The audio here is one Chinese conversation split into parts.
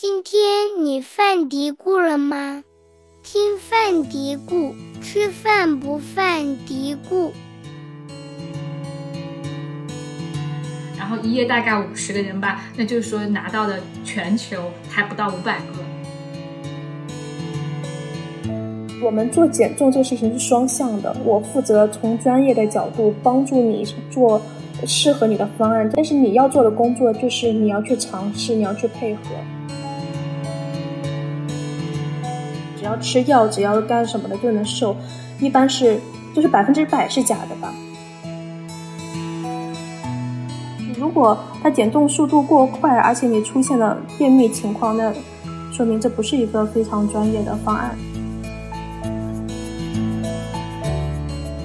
今天你犯嘀咕了吗？听犯嘀咕，吃饭不犯嘀咕。然后一页大概五十个人吧，那就是说拿到的全球还不到五百个。我们做减重这个事情是双向的，我负责从专业的角度帮助你做适合你的方案，但是你要做的工作就是你要去尝试，你要去配合。吃药，只要干什么的就能瘦，一般是就是百分之百是假的吧？如果它减重速度过快，而且你出现了便秘情况，那说明这不是一个非常专业的方案。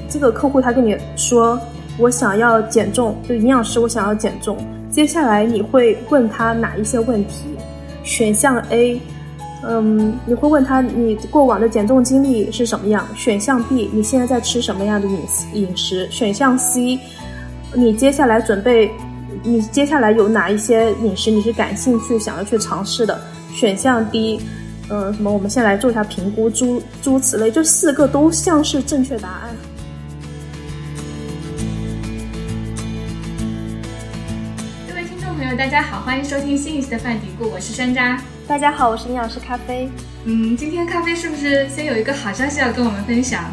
这个客户他跟你说我想要减重，就营养师我想要减重。接下来你会问他哪一些问题？选项 A，嗯，你会问他你过往的减重经历是什么样？选项 B，你现在在吃什么样的饮饮食？选项 C，你接下来准备，你接下来有哪一些饮食你是感兴趣想要去尝试的？选项 D，嗯，什么？我们先来做一下评估，诸诸此类，这四个都像是正确答案。各位听众朋友大家好，欢迎收听新一期的饭嘀咕，我是山楂。大家好，我是营养师咖啡。嗯，今天咖啡是不是先有一个好消息要跟我们分享？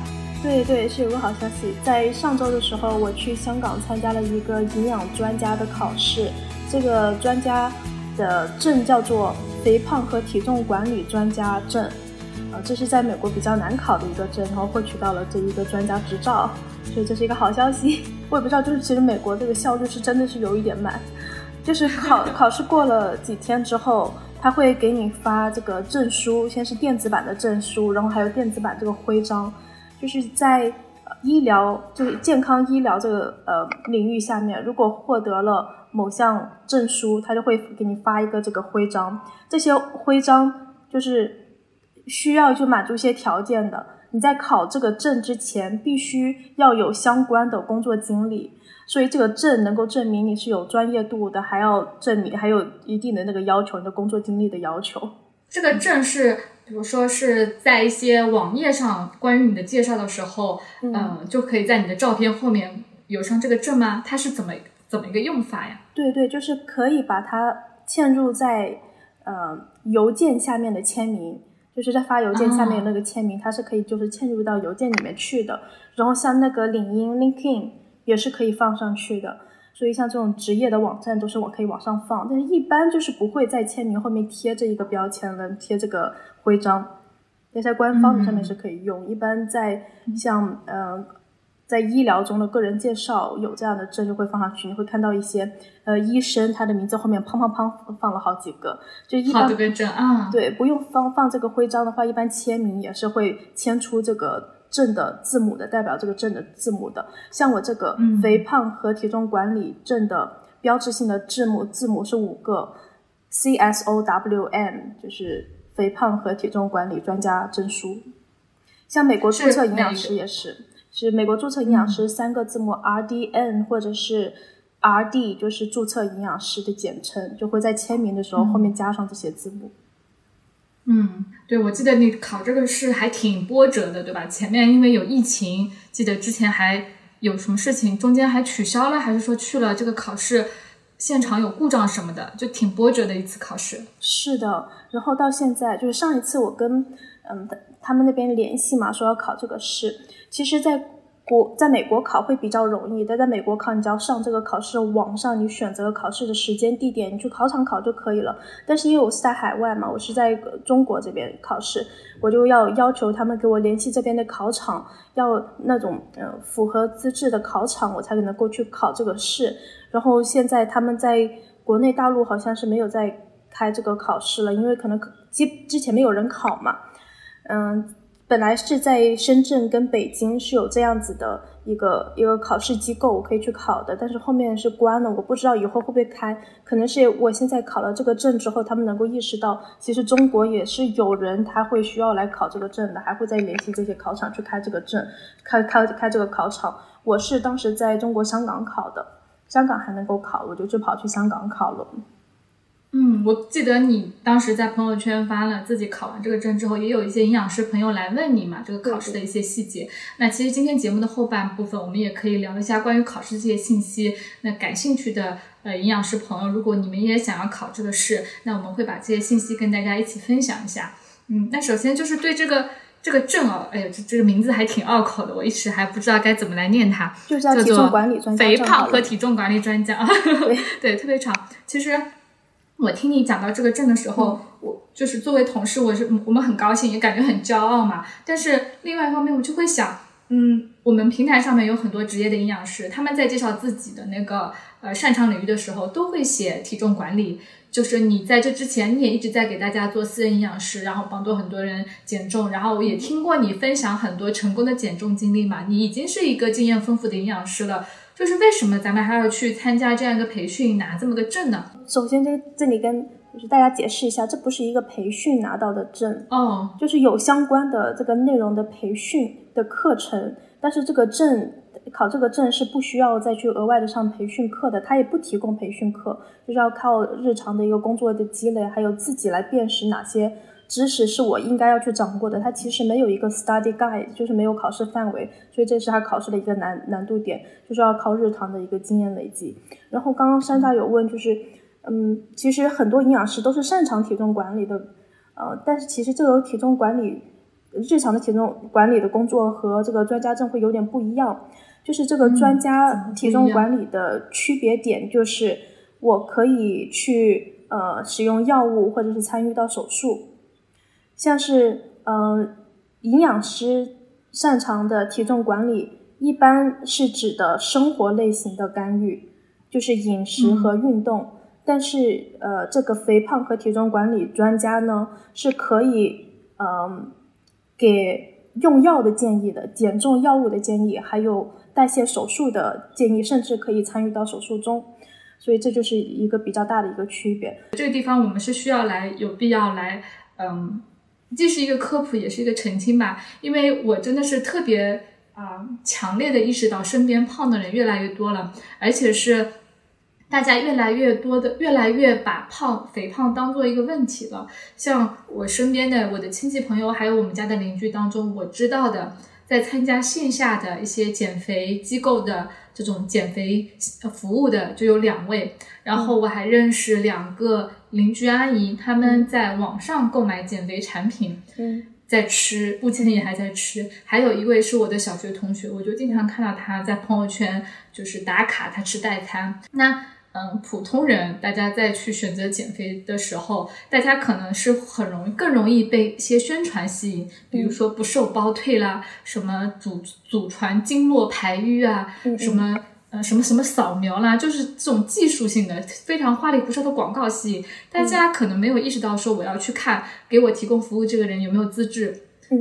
对对，是有个好消息。在上周的时候，我去香港参加了一个营养专家的考试。这个专家的证叫做肥胖和体重管理专家证。啊，这是在美国比较难考的一个证，然后获取到了这一个专家执照，所以这是一个好消息。我也不知道，就是其实美国这个效率是真的是有一点慢。就是考 考试过了几天之后，他会给你发这个证书，先是电子版的证书，然后还有电子版这个徽章。就是在医疗，就是健康医疗这个呃领域下面，如果获得了某项证书，他就会给你发一个这个徽章。这些徽章就是需要就满足一些条件的。你在考这个证之前，必须要有相关的工作经历。所以这个证能够证明你是有专业度的，还要证明还有一定的那个要求，你的工作经历的要求。这个证是，比如说是在一些网页上关于你的介绍的时候，嗯，就可以在你的照片后面有上这个证吗？它是怎么怎么一个用法呀？对对，就是可以把它嵌入在呃邮件下面的签名，就是在发邮件下面那个签名，它是可以就是嵌入到邮件里面去的。然后像那个领英 LinkedIn。也是可以放上去的，所以像这种职业的网站都是我可以往上放，但是一般就是不会在签名后面贴这一个标签了，贴这个徽章。那在官方的上面是可以用，一般在像呃在医疗中的个人介绍有这样的证就会放上去，你会看到一些呃医生他的名字后面砰砰砰放了好几个，就一般对不用放放这个徽章的话，一般签名也是会签出这个。证的字母的代表这个证的字母的，像我这个肥胖和体重管理证的标志性的字母字母是五个，C S O W M 就是肥胖和体重管理专家证书。像美国注册营养师也是，是美国注册营养师三个字母 R D N 或者是 R D 就是注册营养师的简称，就会在签名的时候后面加上这些字母。嗯，嗯对，我记得你考这个试还挺波折的，对吧？前面因为有疫情，记得之前还有什么事情，中间还取消了，还是说去了这个考试现场有故障什么的，就挺波折的一次考试。是的，然后到现在就是上一次我跟嗯他们那边联系嘛，说要考这个试，其实，在。国在美国考会比较容易，但在美国考，你只要上这个考试网上，你选择考试的时间、地点，你去考场考就可以了。但是因为我是在海外嘛，我是在中国这边考试，我就要要求他们给我联系这边的考场，要那种呃符合资质的考场，我才可能过去考这个试。然后现在他们在国内大陆好像是没有在开这个考试了，因为可能基之前没有人考嘛，嗯。本来是在深圳跟北京是有这样子的一个一个考试机构我可以去考的，但是后面是关了，我不知道以后会不会开。可能是我现在考了这个证之后，他们能够意识到，其实中国也是有人他会需要来考这个证的，还会再联系这些考场去开这个证，开开开这个考场。我是当时在中国香港考的，香港还能够考，我就就跑去香港考了。嗯，我记得你当时在朋友圈发了自己考完这个证之后，也有一些营养师朋友来问你嘛，这个考试的一些细节。那其实今天节目的后半部分，我们也可以聊一下关于考试这些信息。那感兴趣的呃营养师朋友，如果你们也想要考这个试，那我们会把这些信息跟大家一起分享一下。嗯，那首先就是对这个这个证哦，哎呀，这这个名字还挺拗口的，我一时还不知道该怎么来念它，就叫体重管理专家肥胖和体重管理专家，对 对，特别长。其实。我听你讲到这个证的时候，我就是作为同事，我是我们很高兴，也感觉很骄傲嘛。但是另外一方面，我就会想，嗯，我们平台上面有很多职业的营养师，他们在介绍自己的那个呃擅长领域的时候，都会写体重管理。就是你在这之前，你也一直在给大家做私人营养师，然后帮助很多人减重。然后我也听过你分享很多成功的减重经历嘛，你已经是一个经验丰富的营养师了。就是为什么咱们还要去参加这样一个培训，拿这么个证呢？首先，这这里跟就是大家解释一下，这不是一个培训拿到的证哦，就是有相关的这个内容的培训的课程，但是这个证考这个证是不需要再去额外的上培训课的，他也不提供培训课，就是要靠日常的一个工作的积累，还有自己来辨识哪些。知识是我应该要去掌握的，它其实没有一个 study guide，就是没有考试范围，所以这是它考试的一个难难度点，就是要靠日常的一个经验累积。然后刚刚山楂有问，就是嗯，其实很多营养师都是擅长体重管理的，呃，但是其实这个体重管理日常的体重管理的工作和这个专家证会有点不一样，就是这个专家体重管理的区别点就是我可以去呃使用药物或者是参与到手术。像是，嗯，营养师擅长的体重管理，一般是指的生活类型的干预，就是饮食和运动。但是，呃，这个肥胖和体重管理专家呢，是可以，嗯，给用药的建议的，减重药物的建议，还有代谢手术的建议，甚至可以参与到手术中。所以，这就是一个比较大的一个区别。这个地方我们是需要来，有必要来，嗯。既是一个科普，也是一个澄清吧，因为我真的是特别啊强烈的意识到身边胖的人越来越多了，而且是大家越来越多的越来越把胖肥胖当做一个问题了。像我身边的我的亲戚朋友，还有我们家的邻居当中，我知道的在参加线下的一些减肥机构的。这种减肥服务的就有两位，然后我还认识两个邻居阿姨，他们在网上购买减肥产品，嗯，在吃，目前也还在吃。还有一位是我的小学同学，我就经常看到他在朋友圈就是打卡，他吃代餐。那。嗯，普通人大家在去选择减肥的时候，大家可能是很容易更容易被一些宣传吸引，比如说不瘦包退啦，什么祖祖传经络排瘀啊，什么呃什么什么扫描啦，就是这种技术性的非常花里胡哨的广告吸引。大家，可能没有意识到说我要去看给我提供服务这个人有没有资质，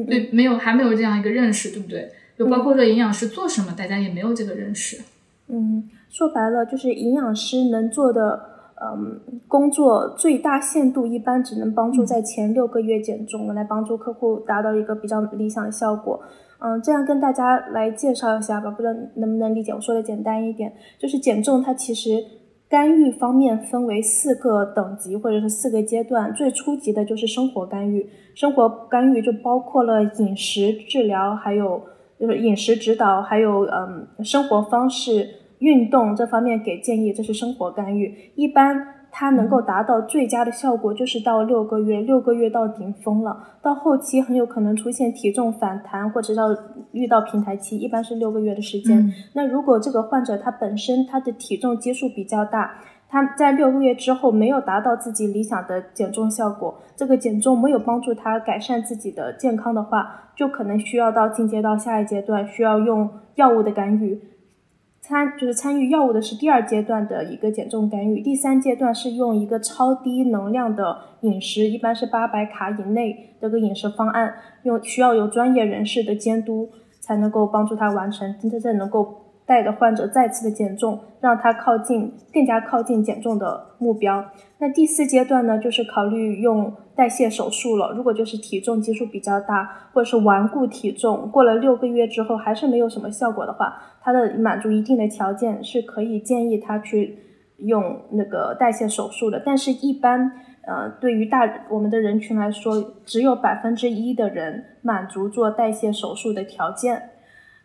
对，没有还没有这样一个认识，对不对？就包括说营养师做什么，大家也没有这个认识，嗯。说白了，就是营养师能做的，嗯，工作最大限度一般只能帮助在前六个月减重，来帮助客户达到一个比较理想的效果。嗯，这样跟大家来介绍一下吧，不知道能不能理解？我说的简单一点，就是减重它其实干预方面分为四个等级或者是四个阶段。最初级的就是生活干预，生活干预就包括了饮食治疗，还有就是饮食指导，还有嗯生活方式。运动这方面给建议，这是生活干预。一般它能够达到最佳的效果，就是到六个月，六个月到顶峰了。到后期很有可能出现体重反弹，或者到遇到平台期，一般是六个月的时间。那如果这个患者他本身他的体重基数比较大，他在六个月之后没有达到自己理想的减重效果，这个减重没有帮助他改善自己的健康的话，就可能需要到进阶到下一阶段，需要用药物的干预。参就是参与药物的是第二阶段的一个减重干预，第三阶段是用一个超低能量的饮食，一般是八百卡以内的个饮食方案，用需要有专业人士的监督才能够帮助他完成，真正能够。带着患者再次的减重，让他靠近更加靠近减重的目标。那第四阶段呢，就是考虑用代谢手术了。如果就是体重基数比较大，或者是顽固体重，过了六个月之后还是没有什么效果的话，他的满足一定的条件是可以建议他去用那个代谢手术的，但是一般呃对于大我们的人群来说，只有百分之一的人满足做代谢手术的条件。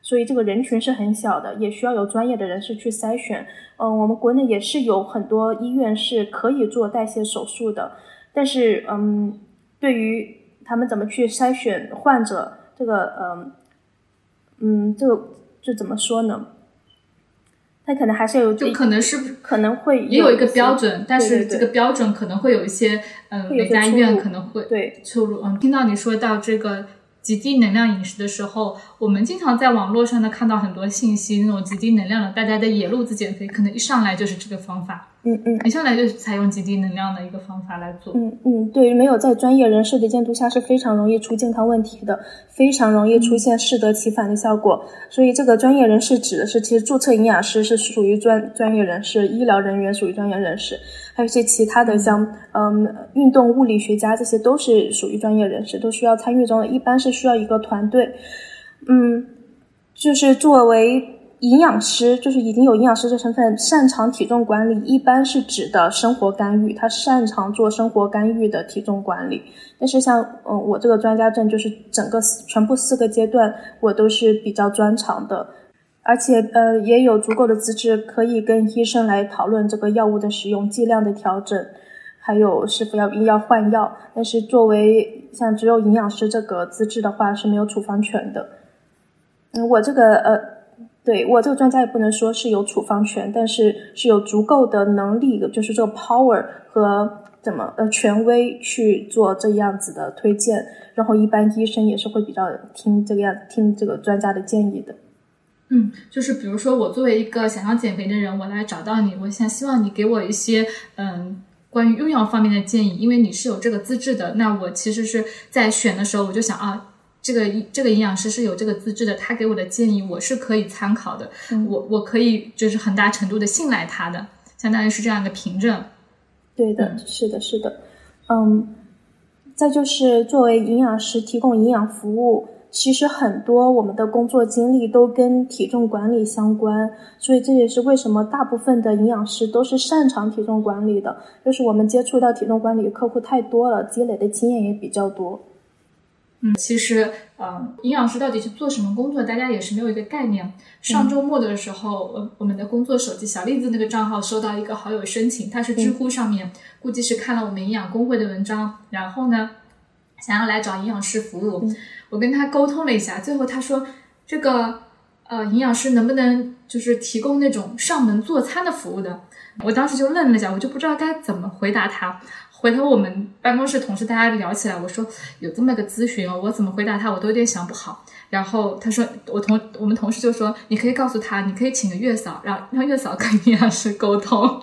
所以这个人群是很小的，也需要有专业的人士去筛选。嗯，我们国内也是有很多医院是可以做代谢手术的，但是嗯，对于他们怎么去筛选患者，这个嗯嗯，这个这怎么说呢？他可能还是有就可能是可能会也有一个标准，但是这个标准可能会有一些嗯，每家医院可能会对出入。嗯，听到你说到这个。极低能量饮食的时候，我们经常在网络上呢看到很多信息，那种极低能量的，大家的野路子减肥，可能一上来就是这个方法。嗯嗯，一上来就采用极低能量的一个方法来做。嗯嗯，对，没有在专业人士的监督下是非常容易出健康问题的，非常容易出现适得其反的效果。所以这个专业人士指的是，其实注册营养师是属于专专业人士，医疗人员属于专业人士，还有一些其他的像嗯运动物理学家，这些都是属于专业人士，都需要参与中的，一般是需要一个团队。嗯，就是作为。营养师就是已经有营养师这身份，擅长体重管理，一般是指的生活干预，他擅长做生活干预的体重管理。但是像嗯我这个专家证，就是整个全部四个阶段我都是比较专长的，而且呃也有足够的资质可以跟医生来讨论这个药物的使用剂量的调整，还有是否要要换药。但是作为像只有营养师这个资质的话是没有处方权的。嗯，我这个呃。对我这个专家也不能说是有处方权，但是是有足够的能力，就是这个 power 和怎么呃权威去做这样子的推荐，然后一般医生也是会比较听这个样听这个专家的建议的。嗯，就是比如说我作为一个想要减肥的人，我来找到你，我想希望你给我一些嗯关于用药方面的建议，因为你是有这个资质的，那我其实是在选的时候我就想啊。这个这个营养师是有这个资质的，他给我的建议我是可以参考的，我我可以就是很大程度的信赖他的，相当于是这样一个凭证。对的，是的，是的，嗯，再就是作为营养师提供营养服务，其实很多我们的工作经历都跟体重管理相关，所以这也是为什么大部分的营养师都是擅长体重管理的，就是我们接触到体重管理客户太多了，积累的经验也比较多。嗯，其实，嗯，营养师到底是做什么工作，大家也是没有一个概念。上周末的时候，我我们的工作手机小栗子那个账号收到一个好友申请，他是知乎上面，估计是看了我们营养工会的文章，然后呢，想要来找营养师服务。我跟他沟通了一下，最后他说，这个，呃，营养师能不能就是提供那种上门做餐的服务的？我当时就愣了一下，我就不知道该怎么回答他。回头我们办公室同事大家聊起来，我说有这么个咨询哦，我怎么回答他，我都有点想不好。然后他说，我同我们同事就说，你可以告诉他，你可以请个月嫂，让让月嫂跟营养师沟通。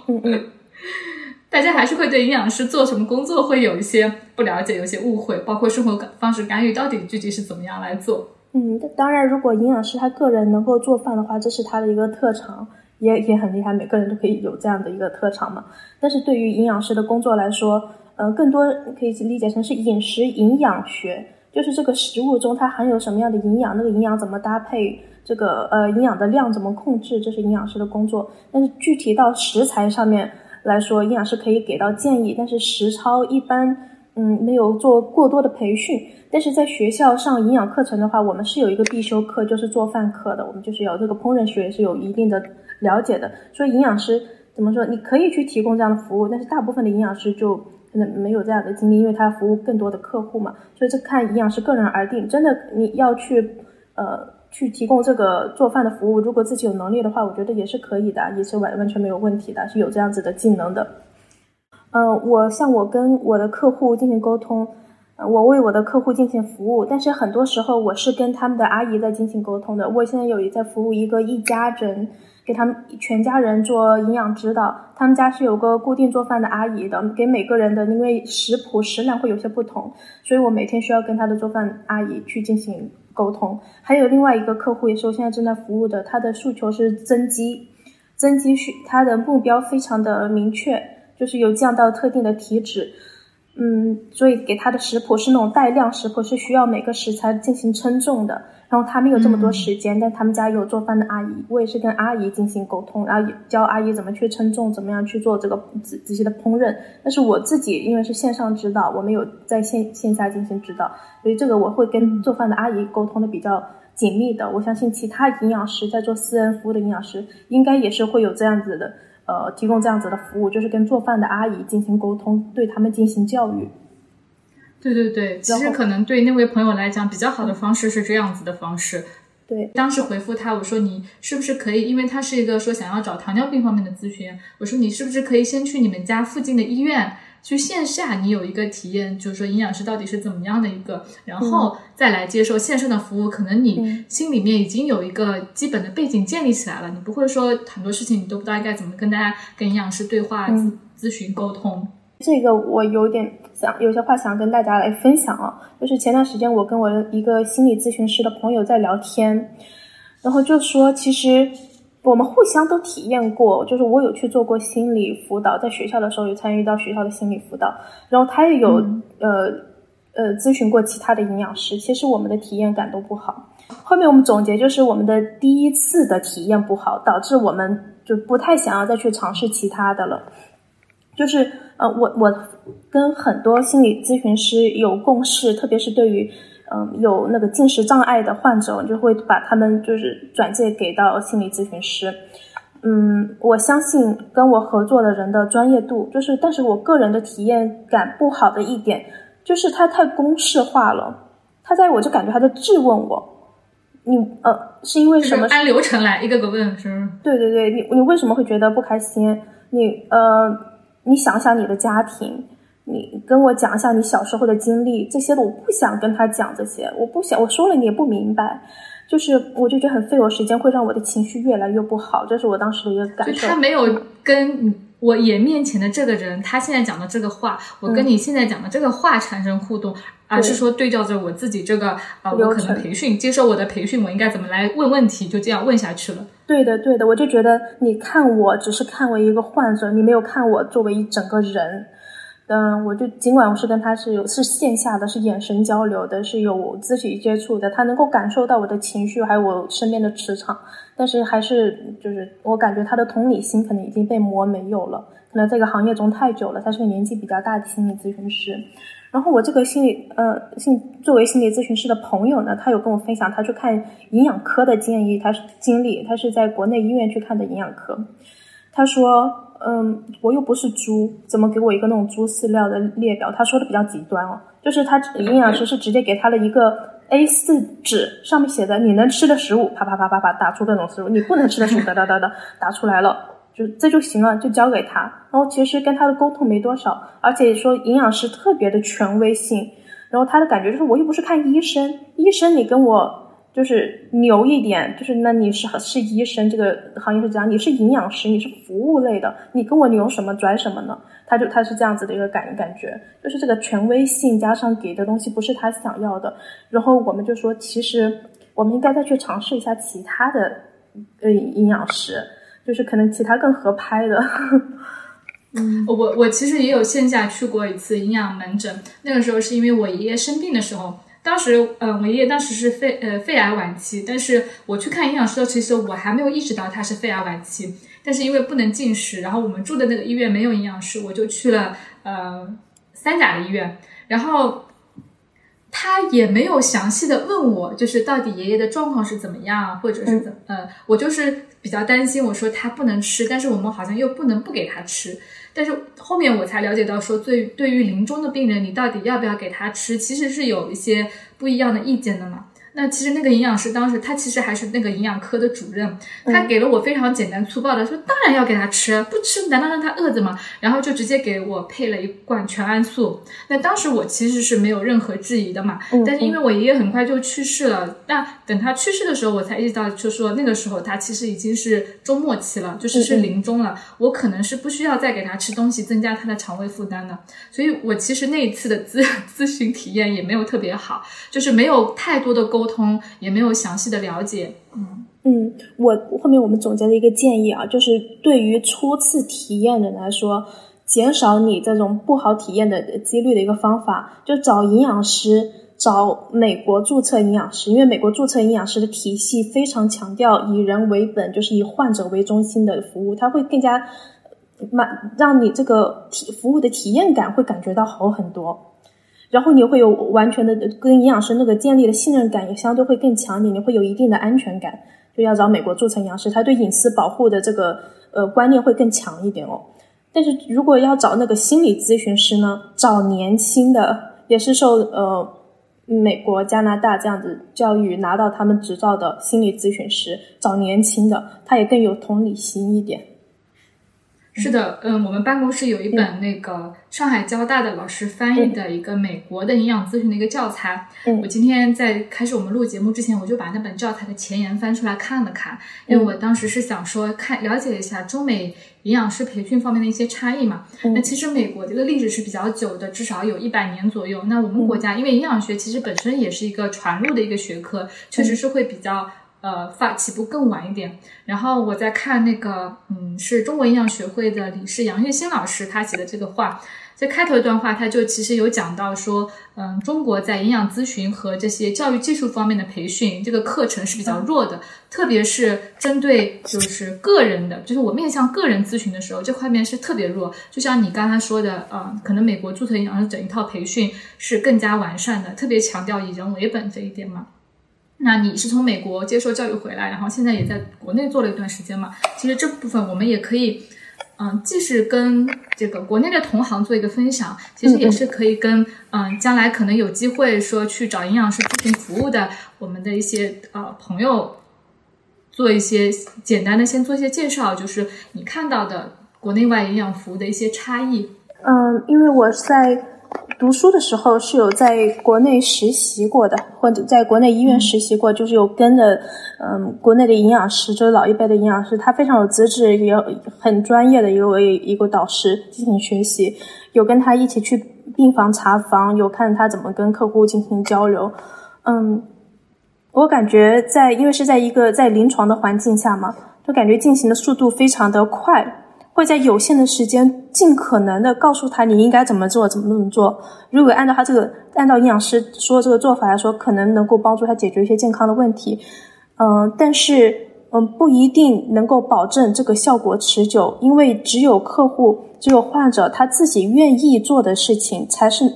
大家还是会对营养师做什么工作会有一些不了解，有些误会，包括生活方式干预到底具体是怎么样来做。嗯，当然，如果营养师他个人能够做饭的话，这是他的一个特长。也也很厉害，每个人都可以有这样的一个特长嘛。但是对于营养师的工作来说，呃，更多可以理解成是饮食营养学，就是这个食物中它含有什么样的营养，那个营养怎么搭配，这个呃营养的量怎么控制，这是营养师的工作。但是具体到食材上面来说，营养师可以给到建议，但是实操一般嗯没有做过多的培训。但是在学校上营养课程的话，我们是有一个必修课，就是做饭课的，我们就是有这个烹饪学是有一定的。了解的，所以营养师怎么说？你可以去提供这样的服务，但是大部分的营养师就可能没有这样的经历，因为他服务更多的客户嘛。所以这看营养师个人而定。真的，你要去呃去提供这个做饭的服务，如果自己有能力的话，我觉得也是可以的，也是完完全没有问题的，是有这样子的技能的。嗯，我像我跟我的客户进行沟通，我为我的客户进行服务，但是很多时候我是跟他们的阿姨在进行沟通的。我现在有一在服务一个一家人。给他们全家人做营养指导，他们家是有个固定做饭的阿姨的，给每个人的因为食谱食量会有些不同，所以我每天需要跟他的做饭阿姨去进行沟通。还有另外一个客户也是我现在正在服务的，他的诉求是增肌，增肌需他的目标非常的明确，就是有降到特定的体脂。嗯，所以给他的食谱是那种带量食谱，是需要每个食材进行称重的。然后他没有这么多时间，但他们家有做饭的阿姨，我也是跟阿姨进行沟通，然后教阿姨怎么去称重，怎么样去做这个仔仔细的烹饪。但是我自己因为是线上指导，我没有在线线下进行指导，所以这个我会跟做饭的阿姨沟通的比较紧密的。我相信其他营养师在做私人服务的营养师，应该也是会有这样子的，呃，提供这样子的服务，就是跟做饭的阿姨进行沟通，对他们进行教育。对对对，其实可能对那位朋友来讲，比较好的方式是这样子的方式。对，当时回复他，我说你是不是可以，因为他是一个说想要找糖尿病方面的咨询，我说你是不是可以先去你们家附近的医院，去线下你有一个体验，就是说营养师到底是怎么样的一个，然后再来接受线上的服务，可能你心里面已经有一个基本的背景建立起来了，你不会说很多事情你都不知道该怎么跟大家跟营养师对话、咨咨询、沟通。这个我有点想有些话想跟大家来分享啊，就是前段时间我跟我的一个心理咨询师的朋友在聊天，然后就说其实我们互相都体验过，就是我有去做过心理辅导，在学校的时候有参与到学校的心理辅导，然后他也有呃呃咨询过其他的营养师，其实我们的体验感都不好。后面我们总结就是我们的第一次的体验不好，导致我们就不太想要再去尝试其他的了。就是呃，我我跟很多心理咨询师有共识，特别是对于嗯有那个进食障碍的患者，我就会把他们就是转介给到心理咨询师。嗯，我相信跟我合作的人的专业度，就是但是我个人的体验感不好的一点，就是他太公式化了。他在我就感觉他在质问我，你呃是因为什么？按流程来，一个个问是？对对对，你你为什么会觉得不开心？你呃。你想想你的家庭，你跟我讲一下你小时候的经历，这些的我不想跟他讲这些，我不想我说了你也不明白，就是我就觉得很费我时间，会让我的情绪越来越不好，这是我当时的一个感受。他没有跟我眼面前的这个人，他现在讲的这个话，我跟你现在讲的这个话产生互动，而是说对照着我自己这个啊，我可能培训接受我的培训，我应该怎么来问问题，就这样问下去了。对的，对的，我就觉得你看我只是看为一个患者，你没有看我作为一整个人。嗯，我就尽管我是跟他是有是线下的，是眼神交流的，是有肢体接触的，他能够感受到我的情绪，还有我身边的磁场，但是还是就是我感觉他的同理心可能已经被磨没有了，可能这个行业中太久了，他是个年纪比较大的心理咨询师。然后我这个心理呃，心作为心理咨询师的朋友呢，他有跟我分享他去看营养科的建议，他是经历，他是在国内医院去看的营养科。他说，嗯，我又不是猪，怎么给我一个那种猪饲料的列表？他说的比较极端哦，就是他营养师是直接给他了一个 A 四纸，上面写的你能吃的食物，啪啪啪啪啪打出各种食物，你不能吃的食物，哒哒哒哒打出来了。就这就行了，就交给他。然后其实跟他的沟通没多少，而且说营养师特别的权威性。然后他的感觉就是，我又不是看医生，医生你跟我就是牛一点，就是那你是是医生这个行业是这样，你是营养师，你是服务类的，你跟我牛什么拽什么呢？他就他是这样子的一个感感觉，就是这个权威性加上给的东西不是他想要的。然后我们就说，其实我们应该再去尝试一下其他的呃营养师。就是可能其他更合拍的，嗯，我我其实也有线下去过一次营养门诊，那个时候是因为我爷爷生病的时候，当时嗯，我爷爷当时是肺呃肺癌晚期，但是我去看营养师的时候，其实我还没有意识到他是肺癌晚期，但是因为不能进食，然后我们住的那个医院没有营养师，我就去了呃三甲的医院，然后。他也没有详细的问我，就是到底爷爷的状况是怎么样，或者是怎呃，我就是比较担心。我说他不能吃，但是我们好像又不能不给他吃。但是后面我才了解到，说对对于临终的病人，你到底要不要给他吃，其实是有一些不一样的意见的嘛。那其实那个营养师当时他其实还是那个营养科的主任，他给了我非常简单粗暴的说，当然要给他吃，不吃难道让他饿着吗？然后就直接给我配了一罐全安素。那当时我其实是没有任何质疑的嘛，但是因为我爷爷很快就去世了，那等他去世的时候，我才意识到，就说那个时候他其实已经是中末期了，就是是临终了，我可能是不需要再给他吃东西，增加他的肠胃负担的。所以我其实那一次的咨咨询体验也没有特别好，就是没有太多的沟。沟通也没有详细的了解，嗯。嗯，我后面我们总结了一个建议啊，就是对于初次体验的人来说，减少你这种不好体验的几率的一个方法，就找营养师，找美国注册营养师，因为美国注册营养师的体系非常强调以人为本，就是以患者为中心的服务，它会更加满让你这个体服务的体验感会感觉到好很多，然后你会有完全的跟营养师那个建立的信任感也相对会更强一点，你会有一定的安全感，就要找美国注册营养师，他对隐私保护的这个呃观念会更强一点哦。但是如果要找那个心理咨询师呢，找年轻的，也是受呃美国、加拿大这样子教育拿到他们执照的心理咨询师，找年轻的，他也更有同理心一点。是的，嗯，我们办公室有一本那个上海交大的老师翻译的一个美国的营养咨询的一个教材。我今天在开始我们录节目之前，我就把那本教材的前言翻出来看了看，因为我当时是想说看了解一下中美营养师培训方面的一些差异嘛。那其实美国这个历史是比较久的，至少有一百年左右。那我们国家因为营养学其实本身也是一个传入的一个学科，确实是会比较。呃，发起步更晚一点。然后我在看那个，嗯，是中国营养学会的理事杨月新老师他写的这个话，在开头一段话，他就其实有讲到说，嗯，中国在营养咨询和这些教育技术方面的培训，这个课程是比较弱的，特别是针对就是个人的，就是我面向个人咨询的时候，这块面是特别弱。就像你刚才说的，呃，可能美国注册营养师整一套培训是更加完善的，特别强调以人为本这一点嘛。那你是从美国接受教育回来，然后现在也在国内做了一段时间嘛？其实这部分我们也可以，嗯，既是跟这个国内的同行做一个分享，其实也是可以跟嗯将来可能有机会说去找营养师咨询服务的我们的一些呃朋友做一些简单的先做一些介绍，就是你看到的国内外营养服务的一些差异。嗯，因为我在。读书的时候是有在国内实习过的，或者在国内医院实习过，就是有跟着嗯国内的营养师，就是老一辈的营养师，他非常有资质，也很专业的一位一个导师进行学习，有跟他一起去病房查房，有看他怎么跟客户进行交流。嗯，我感觉在因为是在一个在临床的环境下嘛，就感觉进行的速度非常的快。会在有限的时间，尽可能的告诉他你应该怎么做，怎么怎么做。如果按照他这个，按照营养师说的这个做法来说，可能能够帮助他解决一些健康的问题。嗯，但是嗯，不一定能够保证这个效果持久，因为只有客户，只有患者他自己愿意做的事情，才是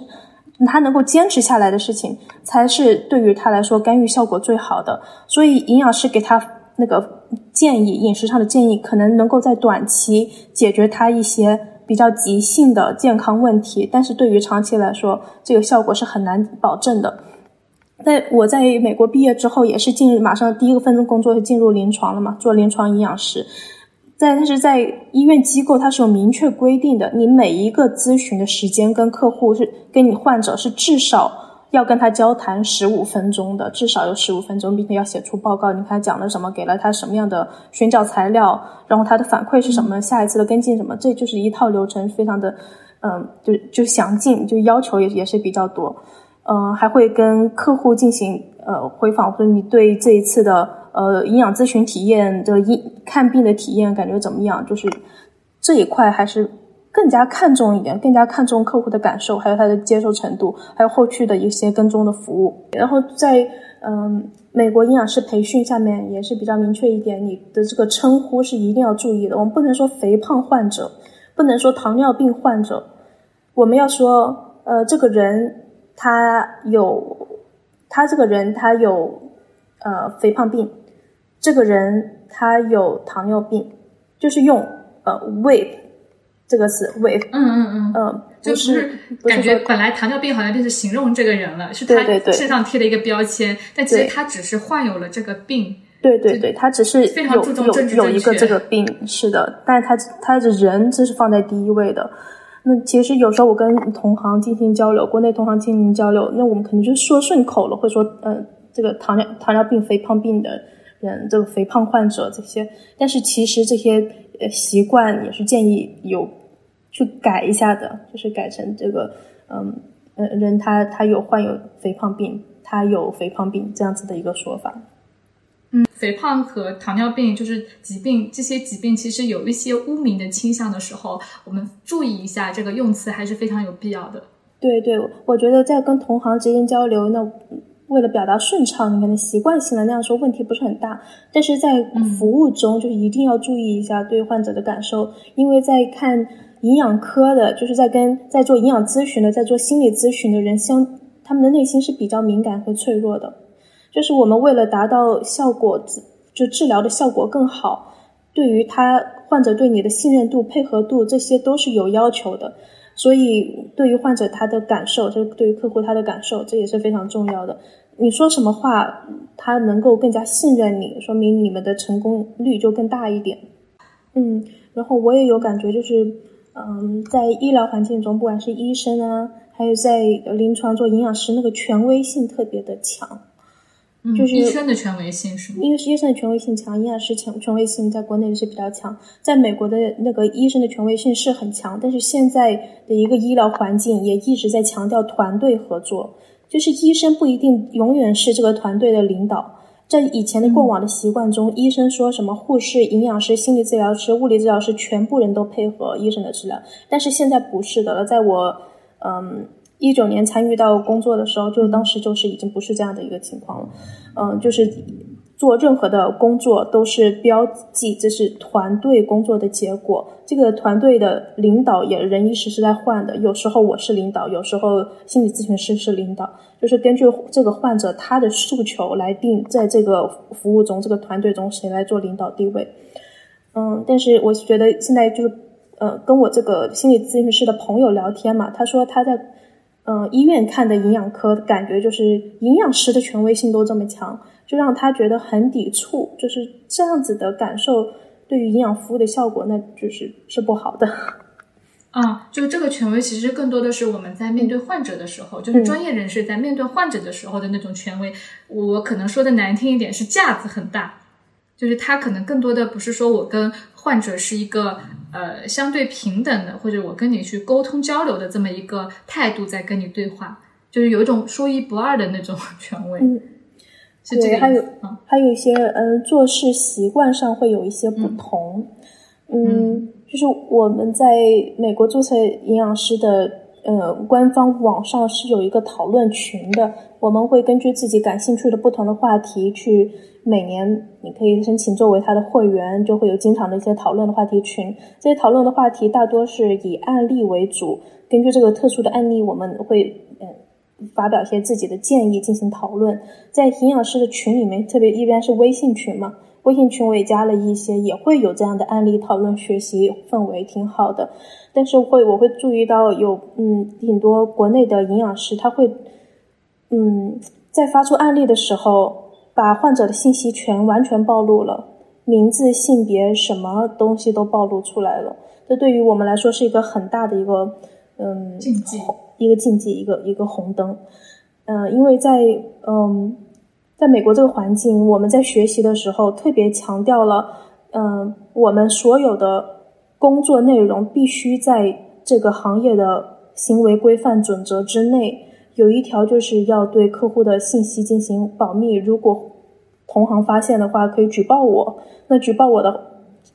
他能够坚持下来的事情，才是对于他来说干预效果最好的。所以营养师给他。那个建议，饮食上的建议，可能能够在短期解决他一些比较急性的健康问题，但是对于长期来说，这个效果是很难保证的。在我在美国毕业之后，也是进入马上第一个份工作是进入临床了嘛，做临床营养师。在但是在医院机构，它是有明确规定的，你每一个咨询的时间跟客户是跟你患者是至少。要跟他交谈十五分钟的，至少有十五分钟，并且要写出报告。你看讲了什么，给了他什么样的宣教材料，然后他的反馈是什么，下一次的跟进什么，这就是一套流程，非常的，嗯，就就详尽，就要求也也是比较多。嗯，还会跟客户进行呃回访，或者你对这一次的呃营养咨询体验的医看病的体验感觉怎么样？就是这一块还是。更加看重一点，更加看重客户的感受，还有他的接受程度，还有后续的一些跟踪的服务。然后在嗯美国营养师培训下面也是比较明确一点，你的这个称呼是一定要注意的。我们不能说肥胖患者，不能说糖尿病患者，我们要说呃这个人他有他这个人他有呃肥胖病，这个人他有糖尿病，就是用呃 with。这个是 with，嗯嗯嗯，嗯，就是感觉本来糖尿病好像就是形容这个人了，是他身上贴了一个标签，但其实他只是患有了这个病。对对对，他只是非常注重有有一个这个病，是的，但是他他的人这是放在第一位的。那其实有时候我跟同行进行交流，国内同行进行交流，那我们可能就说顺口了，会说，嗯，这个糖尿糖尿病、肥胖病的人，这个肥胖患者这些，但是其实这些。呃，习惯也是建议有去改一下的，就是改成这个，嗯，呃，人他他有患有肥胖病，他有肥胖病这样子的一个说法。嗯，肥胖和糖尿病就是疾病，这些疾病其实有一些污名的倾向的时候，我们注意一下这个用词还是非常有必要的。对对，我觉得在跟同行之间交流，那为了表达顺畅，你可能习惯性的那样说问题不是很大，但是在服务中就一定要注意一下对患者的感受，因为在看营养科的，就是在跟在做营养咨询的，在做心理咨询的人相，他们的内心是比较敏感和脆弱的。就是我们为了达到效果，就治疗的效果更好，对于他患者对你的信任度、配合度，这些都是有要求的。所以，对于患者他的感受，就是对于客户他的感受，这也是非常重要的。你说什么话，他能够更加信任你，说明你们的成功率就更大一点。嗯，然后我也有感觉，就是嗯，在医疗环境中，不管是医生啊，还有在临床做营养师，那个权威性特别的强。就是医生的权威性是吗？因为医生的权威性强，营养师权权威性在国内是比较强。在美国的那个医生的权威性是很强，但是现在的一个医疗环境也一直在强调团队合作，就是医生不一定永远是这个团队的领导。在以前的过往的习惯中，医生说什么护士、营养师、心理治疗师、物理治疗师，全部人都配合医生的治疗。但是现在不是的了，在我嗯。一九年参与到工作的时候，就当时就是已经不是这样的一个情况了，嗯，就是做任何的工作都是标记这是团队工作的结果，这个团队的领导也人一时是在换的，有时候我是领导，有时候心理咨询师是领导，就是根据这个患者他的诉求来定，在这个服务中这个团队中谁来做领导地位，嗯，但是我觉得现在就是呃跟我这个心理咨询师的朋友聊天嘛，他说他在。嗯，医院看的营养科感觉就是营养师的权威性都这么强，就让他觉得很抵触，就是这样子的感受，对于营养服务的效果，那就是是不好的。啊，就这个权威其实更多的是我们在面对患者的时候，就是专业人士在面对患者的时候的那种权威。我可能说的难听一点，是架子很大，就是他可能更多的不是说我跟。患者是一个呃相对平等的，或者我跟你去沟通交流的这么一个态度，在跟你对话，就是有一种说一不二的那种 权威。嗯，对，还有还有一些嗯做事习惯上会有一些不同。嗯，就是我们在美国注册营养师的呃官方网上是有一个讨论群的，我们会根据自己感兴趣的不同的话题去。每年你可以申请作为他的会员，就会有经常的一些讨论的话题群。这些讨论的话题大多是以案例为主，根据这个特殊的案例，我们会嗯发表一些自己的建议进行讨论。在营养师的群里面，特别一般是微信群嘛，微信群我也加了一些，也会有这样的案例讨论，学习氛围挺好的。但是会我会注意到有嗯挺多国内的营养师，他会嗯在发出案例的时候。把患者的信息全完全暴露了，名字、性别，什么东西都暴露出来了。这对于我们来说是一个很大的一个，嗯，禁忌，一个禁忌，一个一个红灯。嗯，因为在嗯，在美国这个环境，我们在学习的时候特别强调了，嗯，我们所有的工作内容必须在这个行业的行为规范准则之内。有一条就是要对客户的信息进行保密，如果同行发现的话，可以举报我。那举报我的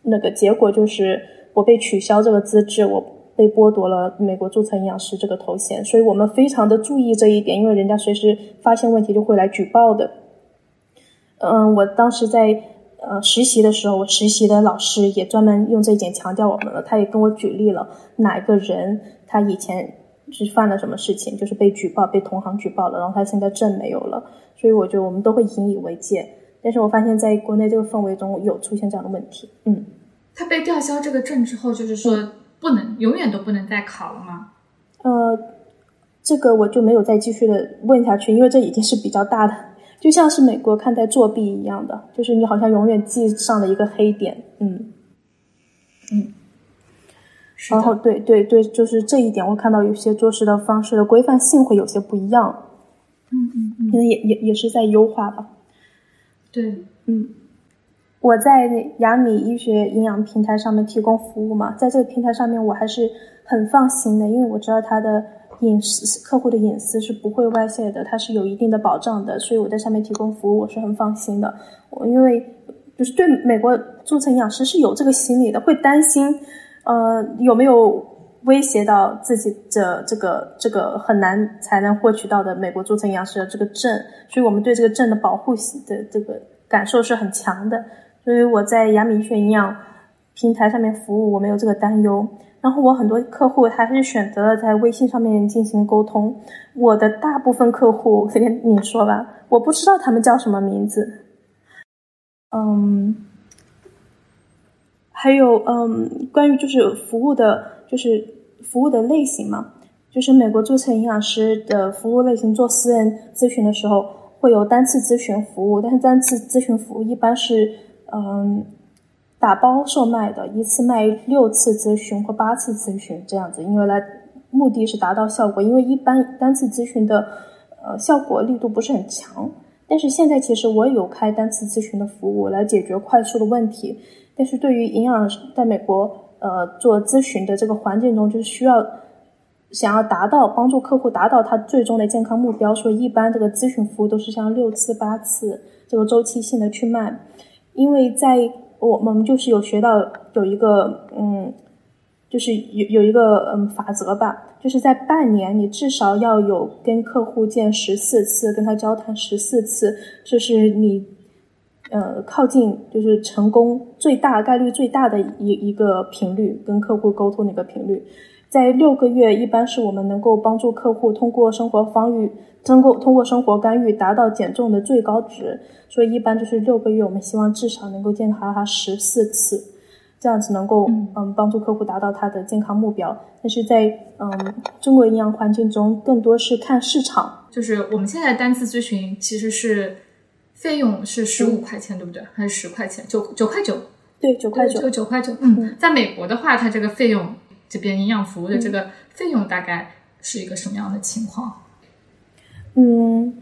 那个结果就是我被取消这个资质，我被剥夺了美国注册营养师这个头衔。所以我们非常的注意这一点，因为人家随时发现问题就会来举报的。嗯，我当时在呃实习的时候，我实习的老师也专门用这一点强调我们了，他也跟我举例了哪一个人他以前。是犯了什么事情，就是被举报，被同行举报了，然后他现在证没有了，所以我觉得我们都会引以为戒。但是我发现在国内这个氛围中有出现这样的问题。嗯，他被吊销这个证之后，就是说不能永远都不能再考了吗？呃，这个我就没有再继续的问下去，因为这已经是比较大的，就像是美国看待作弊一样的，就是你好像永远记上了一个黑点。嗯嗯。然后，对对对，就是这一点，我看到有些做事的方式的规范性会有些不一样。嗯嗯嗯，可能也也也是在优化吧。对，嗯，我在雅米医学营养平台上面提供服务嘛，在这个平台上面，我还是很放心的，因为我知道它的隐私客户的隐私是不会外泄的，它是有一定的保障的，所以我在上面提供服务我是很放心的。我因为就是对美国注册营养师是有这个心理的，会担心呃有没有威胁到自己的这个这个很难才能获取到的美国注册营养师的这个证，所以我们对这个证的保护的这个感受是很强的。所以我在雅米医学营养平台上面服务，我没有这个担忧。然后我很多客户他是选择了在微信上面进行沟通。我的大部分客户，随便你说吧，我不知道他们叫什么名字。嗯，还有嗯，关于就是服务的，就是服务的类型嘛，就是美国注册营养师的服务类型，做私人咨询的时候会有单次咨询服务，但是单次咨询服务一般是嗯。打包售卖的，一次卖六次咨询或八次咨询这样子，因为来目的是达到效果。因为一般单次咨询的，呃，效果力度不是很强。但是现在其实我有开单次咨询的服务来解决快速的问题。但是对于营养在美国呃做咨询的这个环境中，就是需要想要达到帮助客户达到他最终的健康目标，所以一般这个咨询服务都是像六次八次这个周期性的去卖，因为在。我我们就是有学到有一个嗯，就是有有一个嗯法则吧，就是在半年你至少要有跟客户见十四次，跟他交谈十四次，这是你呃靠近就是成功最大概率最大的一一个频率，跟客户沟通的一个频率。在六个月，一般是我们能够帮助客户通过生活防御，通过通过生活干预达到减重的最高值。所以一般就是六个月，我们希望至少能够见到他十四次，这样子能够嗯帮助客户达到他的健康目标。但是在嗯中国营养环境中，更多是看市场。就是我们现在单次咨询其实是费用是十五块钱，对不对？还是十块钱？九九块九？对，九块九，就九块九。嗯，在美国的话，它这个费用。这边营养服务的这个费用大概是一个什么样的情况？嗯，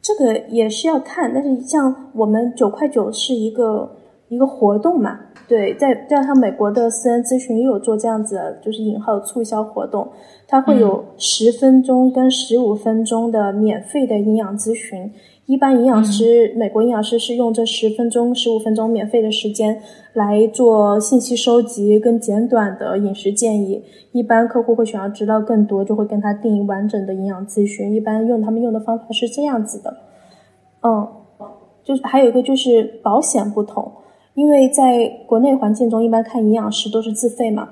这个也是要看，但是像我们九块九是一个一个活动嘛，对，在加上美国的私人咨询也有做这样子，就是引号促销活动，它会有十分钟跟十五分钟的免费的营养咨询。一般营养师，美国营养师是用这十分钟、十五分钟免费的时间来做信息收集跟简短的饮食建议。一般客户会想要知道更多，就会跟他定完整的营养咨询。一般用他们用的方法是这样子的，嗯，就是还有一个就是保险不同，因为在国内环境中，一般看营养师都是自费嘛，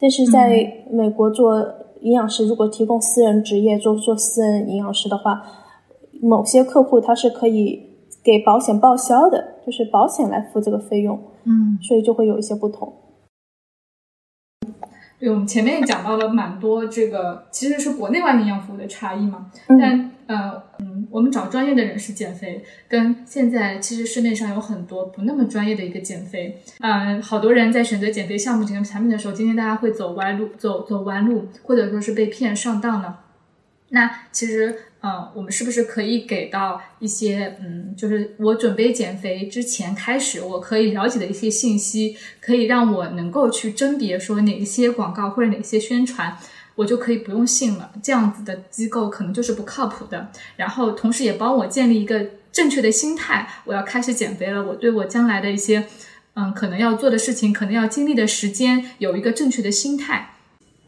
但是在美国做营养师，如果提供私人职业做做私人营养师的话。某些客户他是可以给保险报销的，就是保险来付这个费用，嗯，所以就会有一些不同。对，我们前面也讲到了蛮多这个其实是国内外营养服务的差异嘛，但呃嗯，我们找专业的人士减肥，跟现在其实市面上有很多不那么专业的一个减肥，嗯，好多人在选择减肥项目、减肥产品的时候，今天大家会走歪路，走走弯路，或者说是被骗上当了。那其实。嗯，我们是不是可以给到一些嗯，就是我准备减肥之前开始，我可以了解的一些信息，可以让我能够去甄别说哪一些广告或者哪些宣传，我就可以不用信了。这样子的机构可能就是不靠谱的。然后同时也帮我建立一个正确的心态，我要开始减肥了。我对我将来的一些嗯，可能要做的事情，可能要经历的时间，有一个正确的心态。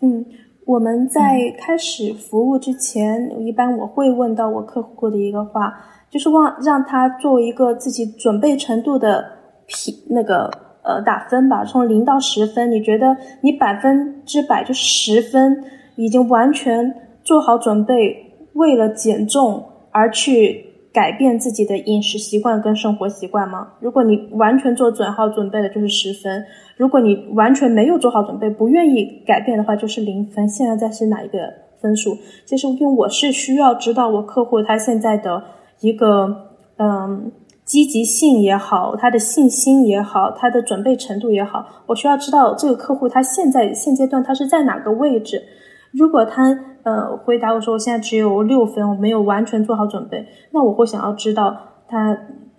嗯。我们在开始服务之前，一般我会问到我客户的一个话，就是让让他作为一个自己准备程度的评那个呃打分吧，从零到十分，你觉得你百分之百就十分，已经完全做好准备，为了减重而去改变自己的饮食习惯跟生活习惯吗？如果你完全做准好准备的，就是十分。如果你完全没有做好准备，不愿意改变的话，就是零分。现在在是哪一个分数？就是因为我是需要知道我客户他现在的一个嗯积极性也好，他的信心也好，他的准备程度也好，我需要知道这个客户他现在现阶段他是在哪个位置。如果他呃回答我说我现在只有六分，我没有完全做好准备，那我会想要知道他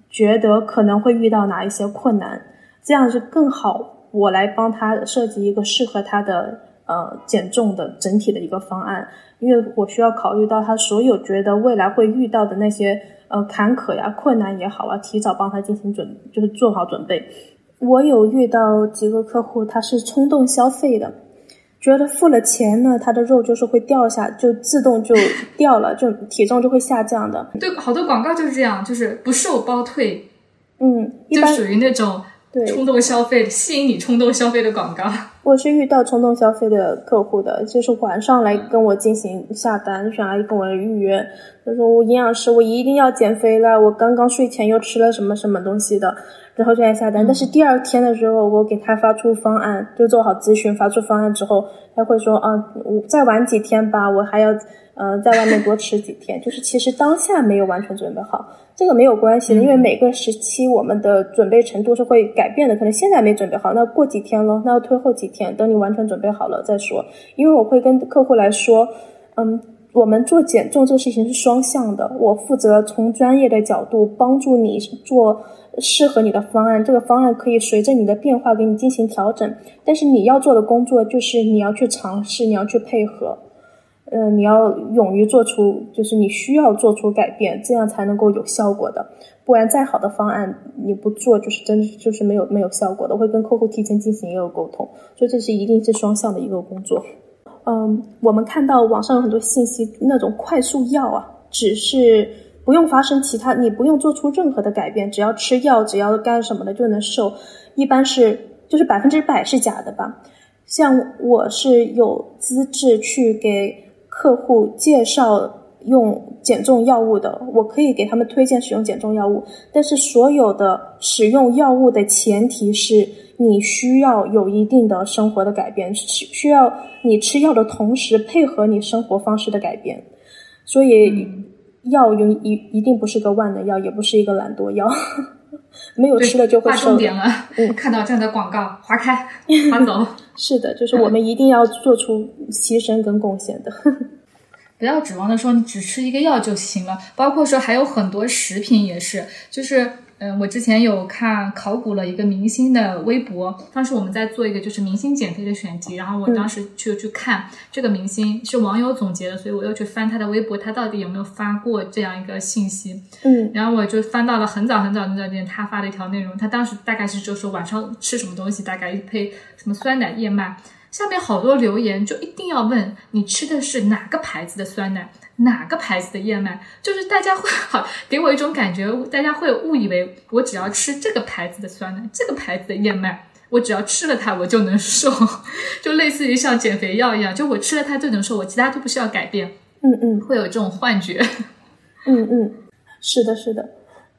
觉得可能会遇到哪一些困难，这样是更好。我来帮他设计一个适合他的呃减重的整体的一个方案，因为我需要考虑到他所有觉得未来会遇到的那些呃坎坷呀、困难也好啊，提早帮他进行准，就是做好准备。我有遇到几个客户，他是冲动消费的，觉得付了钱呢，他的肉就是会掉下，就自动就掉了，就体重就会下降的。对，好多广告就是这样，就是不瘦包退，嗯，一就般属于那种对冲动消费、吸引你冲动消费的广告。我是遇到冲动消费的客户的，就是晚上来跟我进行下单，想来跟我预约。他说我营养师，我一定要减肥了，我刚刚睡前又吃了什么什么东西的，然后就来下单。但是第二天的时候，我给他发出方案，就做好咨询，发出方案之后，他会说啊，我再晚几天吧，我还要呃在外面多吃几天。就是其实当下没有完全准备好，这个没有关系的，因为每个时期我们的准备程度是会改变的。可能现在没准备好，那过几天了，那要推后几天，等你完全准备好了再说。因为我会跟客户来说，嗯，我们做减重这个事情是双向的，我负责从专业的角度帮助你做适合你的方案，这个方案可以随着你的变化给你进行调整。但是你要做的工作就是你要去尝试，你要去配合。嗯，你要勇于做出，就是你需要做出改变，这样才能够有效果的。不然，再好的方案你不做，就是真就是没有没有效果的。我会跟客户提前进行一个沟通，所以这是一定是双向的一个工作。嗯，我们看到网上有很多信息，那种快速药啊，只是不用发生其他，你不用做出任何的改变，只要吃药，只要干什么的就能瘦，一般是就是百分之百是假的吧？像我是有资质去给。客户介绍用减重药物的，我可以给他们推荐使用减重药物，但是所有的使用药物的前提是你需要有一定的生活的改变，需需要你吃药的同时配合你生活方式的改变，所以药用一一定不是个万能药，也不是一个懒惰药，没有吃了就会瘦。划重点了，嗯，看到这样的广告，划开，划走。是的，就是我们一定要做出牺牲跟贡献的。不要指望着说你只吃一个药就行了，包括说还有很多食品也是，就是嗯，我之前有看考古了一个明星的微博，当时我们在做一个就是明星减肥的选题，然后我当时就去看这个明星是网友总结的，所以我又去翻他的微博，他到底有没有发过这样一个信息？嗯，然后我就翻到了很早很早很早前他发的一条内容，他当时大概是就说晚上吃什么东西，大概一配什么酸奶燕麦。下面好多留言就一定要问你吃的是哪个牌子的酸奶，哪个牌子的燕麦，就是大家会好给我一种感觉，大家会误以为我只要吃这个牌子的酸奶，这个牌子的燕麦，我只要吃了它我就能瘦，就类似于像减肥药一样，就我吃了它就能瘦，我其他都不需要改变。嗯嗯，会有这种幻觉。嗯嗯，是的，是的。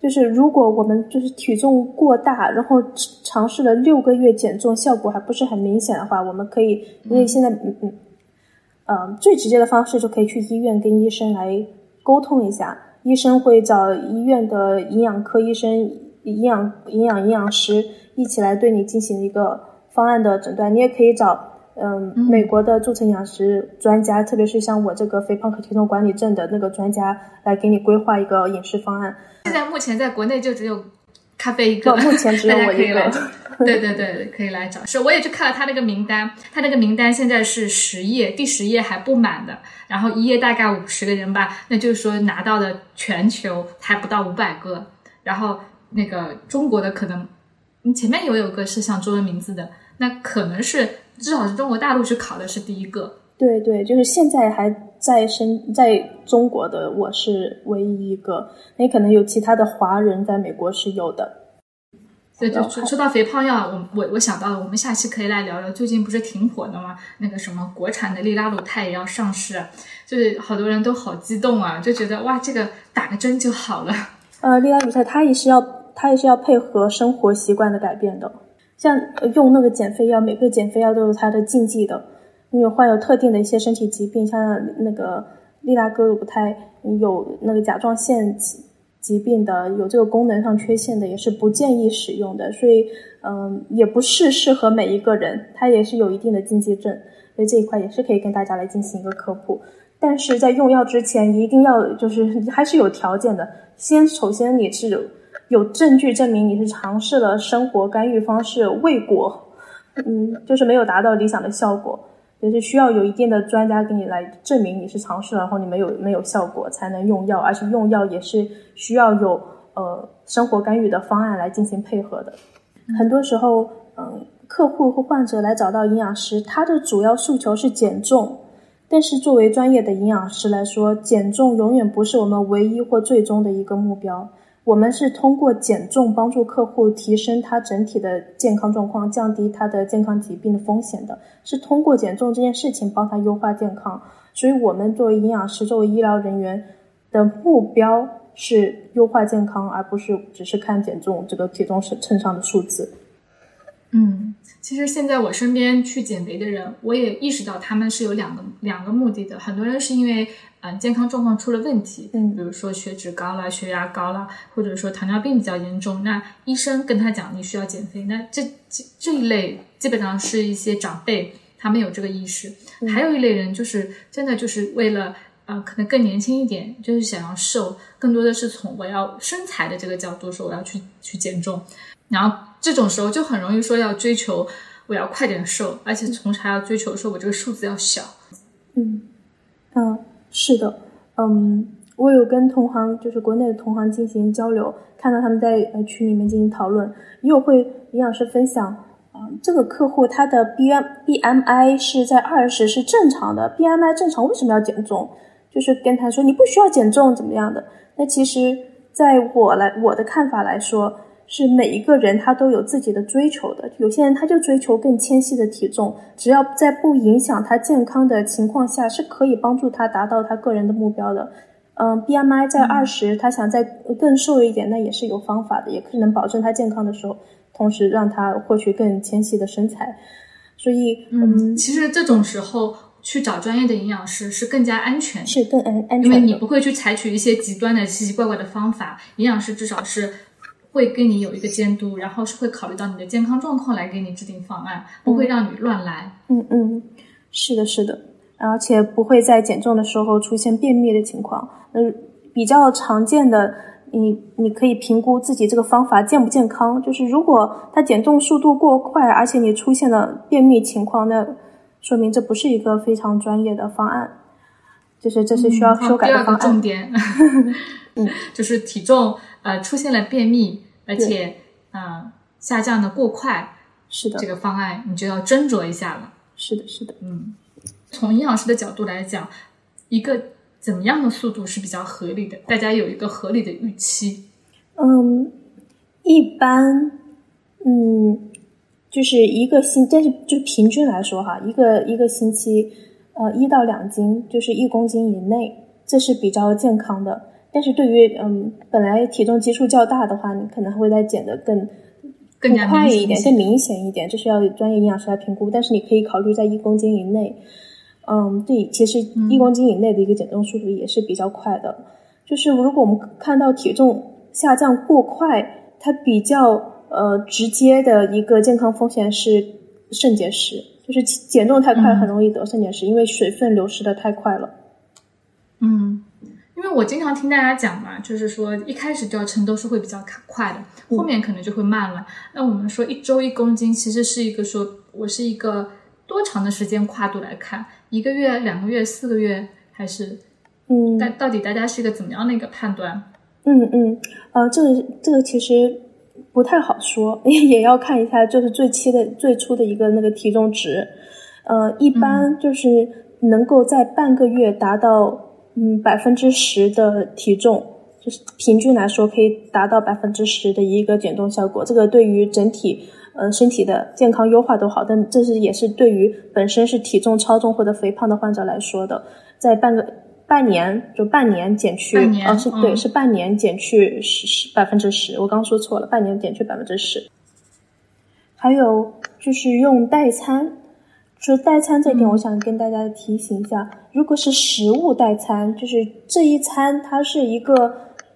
就是如果我们就是体重过大，然后尝试了六个月减重，效果还不是很明显的话，我们可以，因为现在嗯嗯，呃，最直接的方式就可以去医院跟医生来沟通一下，医生会找医院的营养科医生、营养营养营养师一起来对你进行一个方案的诊断。你也可以找嗯美国的注册营养师专家，特别是像我这个肥胖和体重管理症的那个专家来给你规划一个饮食方案。现在目前在国内就只有咖啡一个，目前只有 我一个。对对对，可以来找。是，我也去看了他那个名单，他那个名单现在是十页，第十页还不满的，然后一页大概五十个人吧，那就是说拿到的全球还不到五百个，然后那个中国的可能，你前面有有个是像中文名字的，那可能是至少是中国大陆去考的是第一个。对对，就是现在还在生在中国的，我是唯一一个。那可能有其他的华人在美国是有的。对，就说到肥胖药，我我我想到了，我们下期可以来聊聊，最近不是挺火的吗？那个什么国产的利拉鲁肽也要上市，就是好多人都好激动啊，就觉得哇，这个打个针就好了。呃，利拉鲁肽它也是要它也是要配合生活习惯的改变的，像用那个减肥药，每个减肥药都有它的禁忌的。你有患有特定的一些身体疾病，像那个利拉格鲁肽有那个甲状腺疾疾病的，有这个功能上缺陷的，也是不建议使用的。所以，嗯，也不是适合每一个人，它也是有一定的禁忌症。所以这一块也是可以跟大家来进行一个科普。但是在用药之前，一定要就是还是有条件的。先，首先你是有有证据证明你是尝试了生活干预方式未果，嗯，就是没有达到理想的效果。也是需要有一定的专家给你来证明你是尝试了，然后你没有没有效果才能用药，而且用药也是需要有呃生活干预的方案来进行配合的。很多时候，嗯，客户或患者来找到营养师，他的主要诉求是减重。但是作为专业的营养师来说，减重永远不是我们唯一或最终的一个目标。我们是通过减重帮助客户提升他整体的健康状况，降低他的健康疾病的风险的，是通过减重这件事情帮他优化健康。所以，我们作为营养师，作为医疗人员的目标是优化健康，而不是只是看减重这个体重秤上的数字。嗯，其实现在我身边去减肥的人，我也意识到他们是有两个两个目的的。很多人是因为嗯健康状况出了问题，嗯，比如说血脂高了、血压高了，或者说糖尿病比较严重，那医生跟他讲你需要减肥，那这这这一类基本上是一些长辈，他们有这个意识。还有一类人就是真的就是为了呃可能更年轻一点，就是想要瘦，更多的是从我要身材的这个角度说我要去去减重，然后。这种时候就很容易说要追求我要快点瘦，而且同时还要追求说我这个数字要小。嗯嗯，是的，嗯，我有跟同行，就是国内的同行进行交流，看到他们在呃群里面进行讨论，也有会营养师分享，啊，这个客户他的 B M B M I 是在二十是正常的，B M I 正常为什么要减重？就是跟他说你不需要减重怎么样的？那其实在我来我的看法来说。是每一个人他都有自己的追求的，有些人他就追求更纤细的体重，只要在不影响他健康的情况下，是可以帮助他达到他个人的目标的。嗯，B M I 在二十，他想再更瘦一点，那也是有方法的，也可能保证他健康的时候，同时让他获取更纤细的身材。所以，嗯，其实这种时候去找专业的营养师是更加安全，是更安安全，因为你不会去采取一些极端的奇奇怪怪的方法，营养师至少是。会跟你有一个监督，然后是会考虑到你的健康状况来给你制定方案，不会让你乱来。嗯嗯，是的，是的，而且不会在减重的时候出现便秘的情况。嗯，比较常见的，你你可以评估自己这个方法健不健康。就是如果它减重速度过快，而且你出现了便秘情况，那说明这不是一个非常专业的方案。就是这是需要修改的方案。重点，嗯，就是体重。呃，出现了便秘，而且呃下降的过快，是的，这个方案你就要斟酌一下了。是的，是的，嗯，从营养师的角度来讲，一个怎么样的速度是比较合理的？大家有一个合理的预期。嗯，一般，嗯，就是一个星，但是就平均来说哈，一个一个星期，呃，一到两斤，就是一公斤以内，这是比较健康的。但是对于嗯，本来体重基数较大的话，你可能会再减的更更快一点，更明显一点，这是要专业营养师来评估。但是你可以考虑在一公斤以内，嗯，对，其实一公斤以内的一个减重速度也是比较快的。就是如果我们看到体重下降过快，它比较呃直接的一个健康风险是肾结石，就是减重太快很容易得肾结石，因为水分流失的太快了。嗯。因为我经常听大家讲嘛，就是说一开始掉秤都是会比较快的，后面可能就会慢了。那我们说一周一公斤，其实是一个说我是一个多长的时间跨度来看，一个月、两个月、四个月，还是嗯，但到底大家是一个怎么样的一个判断？嗯嗯，呃，这个这个其实不太好说，也要看一下就是最期的最初的一个那个体重值，呃，一般就是能够在半个月达到。嗯，百分之十的体重，就是平均来说可以达到百分之十的一个减重效果。这个对于整体呃身体的健康优化都好，但这是也是对于本身是体重超重或者肥胖的患者来说的，在半个半年就半年减去，哦是对，是半年减去十十百分之十，我刚说错了，半年减去百分之十。还有就是用代餐。说代餐这点，我想跟大家提醒一下：如果是食物代餐，就是这一餐它是一个，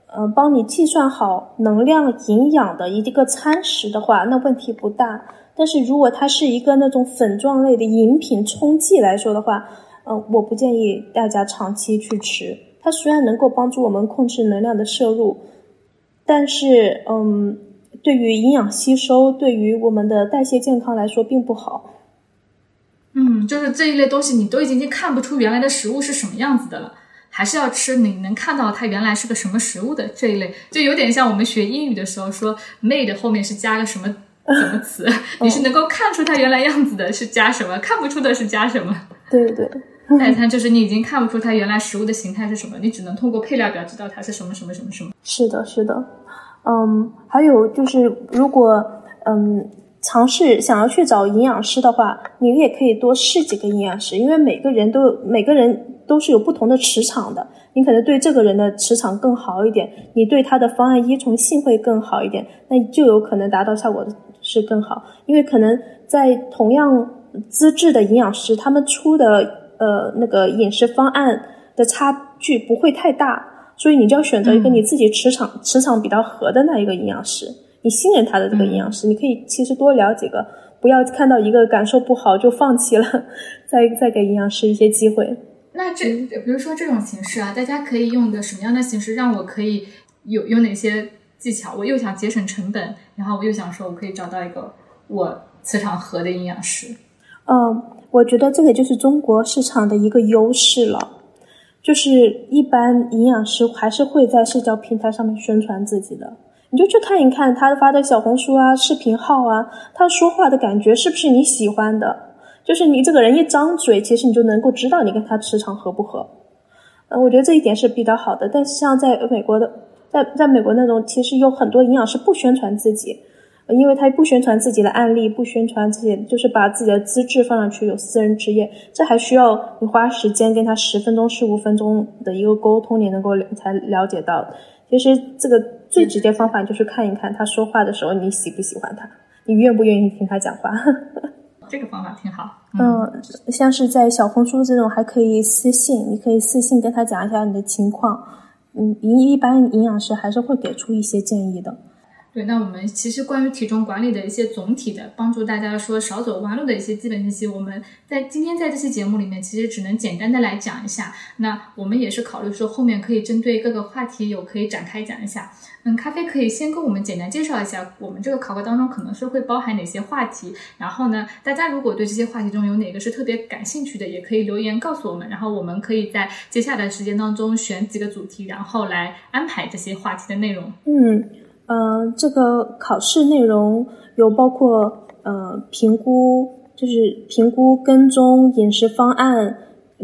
呃，帮你计算好能量、营养的一个餐食的话，那问题不大。但是如果它是一个那种粉状类的饮品冲剂来说的话，嗯，我不建议大家长期去吃。它虽然能够帮助我们控制能量的摄入，但是，嗯，对于营养吸收、对于我们的代谢健康来说并不好。嗯，就是这一类东西，你都已经看不出原来的食物是什么样子的了，还是要吃你能看到它原来是个什么食物的这一类，就有点像我们学英语的时候说 made 后面是加个什么 什么词，你是能够看出它原来样子的是加什么，看不出的是加什么。对对，代餐就是你已经看不出它原来食物的形态是什么，你只能通过配料表知道它是什么什么什么什么。是的，是的，嗯，还有就是如果嗯。尝试想要去找营养师的话，你也可以多试几个营养师，因为每个人都每个人都是有不同的磁场的。你可能对这个人的磁场更好一点，你对他的方案依从性会更好一点，那就有可能达到效果是更好。因为可能在同样资质的营养师，他们出的呃那个饮食方案的差距不会太大，所以你就要选择一个你自己磁场磁场比较合的那一个营养师。你信任他的这个营养师，你可以其实多聊几个，不要看到一个感受不好就放弃了，再再给营养师一些机会。那这比如说这种形式啊，大家可以用的什么样的形式，让我可以有有哪些技巧？我又想节省成本，然后我又想说我可以找到一个我磁场合的营养师。嗯，我觉得这个就是中国市场的一个优势了，就是一般营养师还是会在社交平台上面宣传自己的。你就去看一看他发的小红书啊、视频号啊，他说话的感觉是不是你喜欢的？就是你这个人一张嘴，其实你就能够知道你跟他磁场合不合。嗯，我觉得这一点是比较好的。但是像在美国的，在在美国那种，其实有很多营养师不宣传自己，因为他不宣传自己的案例，不宣传自己，就是把自己的资质放上去，有私人职业，这还需要你花时间跟他十分钟、十五分钟的一个沟通，你能够才了解到。其实这个最直接方法就是看一看他说话的时候，你喜不喜欢他，你愿不愿意听他讲话。这个方法挺好。嗯，像是在小红书这种，还可以私信，你可以私信跟他讲一下你的情况。嗯，一一般营养师还是会给出一些建议的。对，那我们其实关于体重管理的一些总体的帮助大家说少走弯路的一些基本信息，我们在今天在这期节目里面其实只能简单的来讲一下。那我们也是考虑说后面可以针对各个话题有可以展开讲一下。嗯，咖啡可以先跟我们简单介绍一下我们这个考核当中可能是会包含哪些话题。然后呢，大家如果对这些话题中有哪个是特别感兴趣的，也可以留言告诉我们。然后我们可以在接下来的时间当中选几个主题，然后来安排这些话题的内容。嗯。嗯，这个考试内容有包括呃评估，就是评估跟踪饮食方案，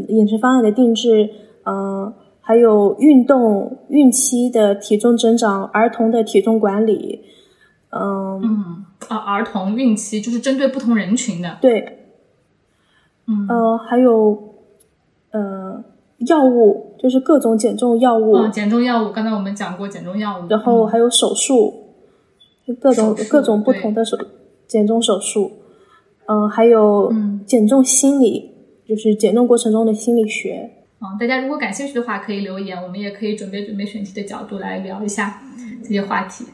饮食方案的定制，嗯，还有运动孕期的体重增长，儿童的体重管理，嗯嗯啊，儿童孕期就是针对不同人群的，对，嗯呃，还有呃。药物就是各种减重药物，嗯，减重药物，刚才我们讲过减重药物，然后还有手术，各种各种不同的手减重手术，嗯，还有减重心理，就是减重过程中的心理学。嗯，大家如果感兴趣的话，可以留言，我们也可以准备准备选题的角度来聊一下这些话题。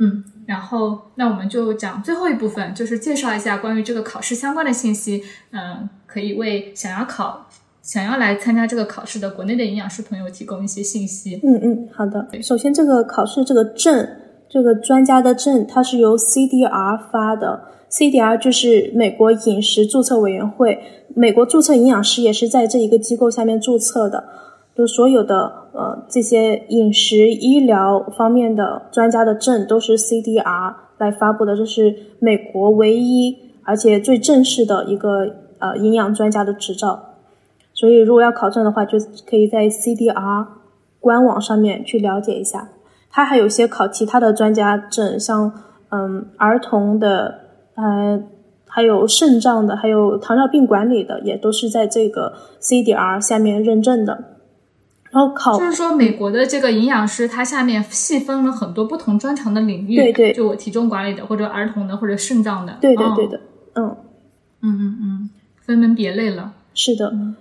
嗯，然后那我们就讲最后一部分，就是介绍一下关于这个考试相关的信息。嗯，可以为想要考。想要来参加这个考试的国内的营养师朋友提供一些信息。嗯嗯，好的。首先，这个考试这个证，这个专家的证，它是由 CDR 发的。CDR 就是美国饮食注册委员会，美国注册营养师也是在这一个机构下面注册的。就所有的呃这些饮食医疗方面的专家的证都是 CDR 来发布的，这是美国唯一而且最正式的一个呃营养专家的执照。所以，如果要考证的话，就可以在 CDR 官网上面去了解一下。它还有些考其他的专家证，像嗯儿童的，呃，还有肾脏的，还有糖尿病管理的，也都是在这个 CDR 下面认证的。然后考就是说，美国的这个营养师，它下面细分了很多不同专长的领域。对对，就我体重管理的，或者儿童的，或者肾脏的。对的对的，嗯嗯嗯嗯，分门别类了。是的。嗯，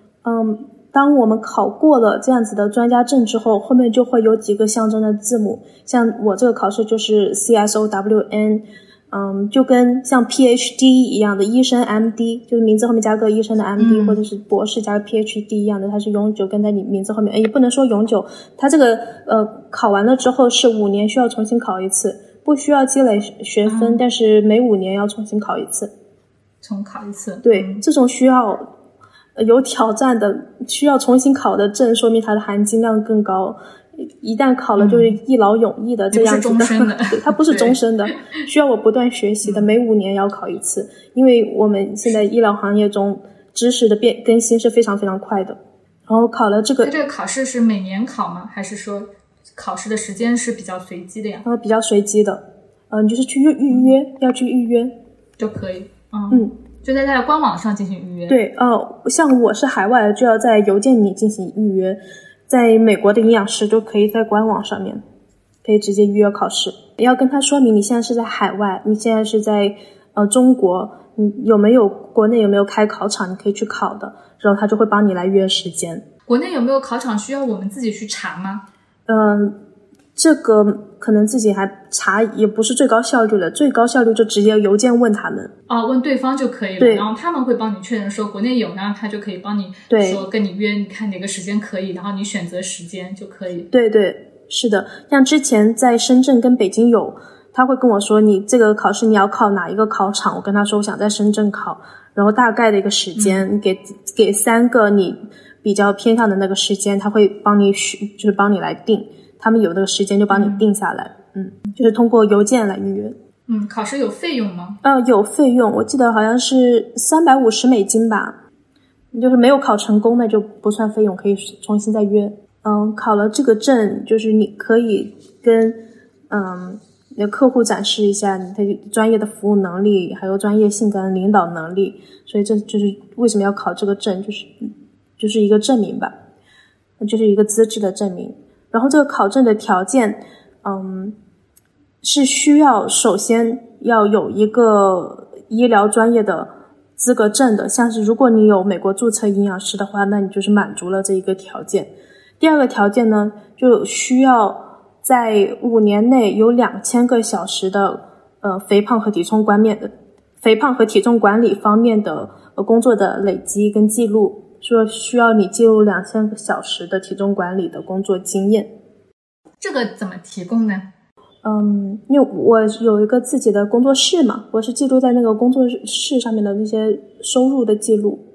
当我们考过了这样子的专家证之后，后面就会有几个象征的字母，像我这个考试就是 C S O W N，嗯，就跟像 P H D 一样的医生 M D，就是名字后面加个医生的 M D，或者是博士加个 P H D 一样的，它是永久跟在你名字后面，也不能说永久，它这个呃考完了之后是五年需要重新考一次，不需要积累学分，但是每五年要重新考一次。重考一次。对，这种需要有挑战的、需要重新考的证，说明它的含金量更高。一旦考了，就是一劳永逸的这样子的。它不是终身的，需要我不断学习的，每五年要考一次。因为我们现在医疗行业中知识的变更新是非常非常快的。然后考了这个，这个考试是每年考吗？还是说考试的时间是比较随机的呀？呃，比较随机的。嗯，就是去预预约，要去预约就可以。嗯，就在它的官网上进行预约。对，哦，像我是海外，就要在邮件里进行预约。在美国的营养师就可以在官网上面可以直接预约考试。要跟他说明你现在是在海外，你现在是在呃中国，你有没有国内有没有开考场，你可以去考的，然后他就会帮你来约时间。国内有没有考场需要我们自己去查吗？嗯。这个可能自己还查也不是最高效率了，最高效率就直接邮件问他们。啊，问对方就可以了，然后他们会帮你确认说国内有，然后他就可以帮你说跟你约，你看哪个时间可以，然后你选择时间就可以。对对，是的，像之前在深圳跟北京有，他会跟我说你这个考试你要考哪一个考场，我跟他说我想在深圳考，然后大概的一个时间，给给三个你比较偏向的那个时间，他会帮你选，就是帮你来定。他们有那个时间就帮你定下来，嗯，就是通过邮件来预约。嗯，考试有费用吗？呃，有费用，我记得好像是三百五十美金吧。就是没有考成功那就不算费用，可以重新再约。嗯，考了这个证，就是你可以跟嗯那客户展示一下你的专业的服务能力，还有专业性跟领导能力。所以这就是为什么要考这个证，就是就是一个证明吧，就是一个资质的证明。然后这个考证的条件，嗯，是需要首先要有一个医疗专业的资格证的，像是如果你有美国注册营养师的话，那你就是满足了这一个条件。第二个条件呢，就需要在五年内有两千个小时的呃肥胖和体重管面肥胖和体重管理方面的呃工作的累积跟记录。说需要你记录两千个小时的体重管理的工作经验，这个怎么提供呢？嗯，因为我有一个自己的工作室嘛，我是记录在那个工作室上面的那些收入的记录。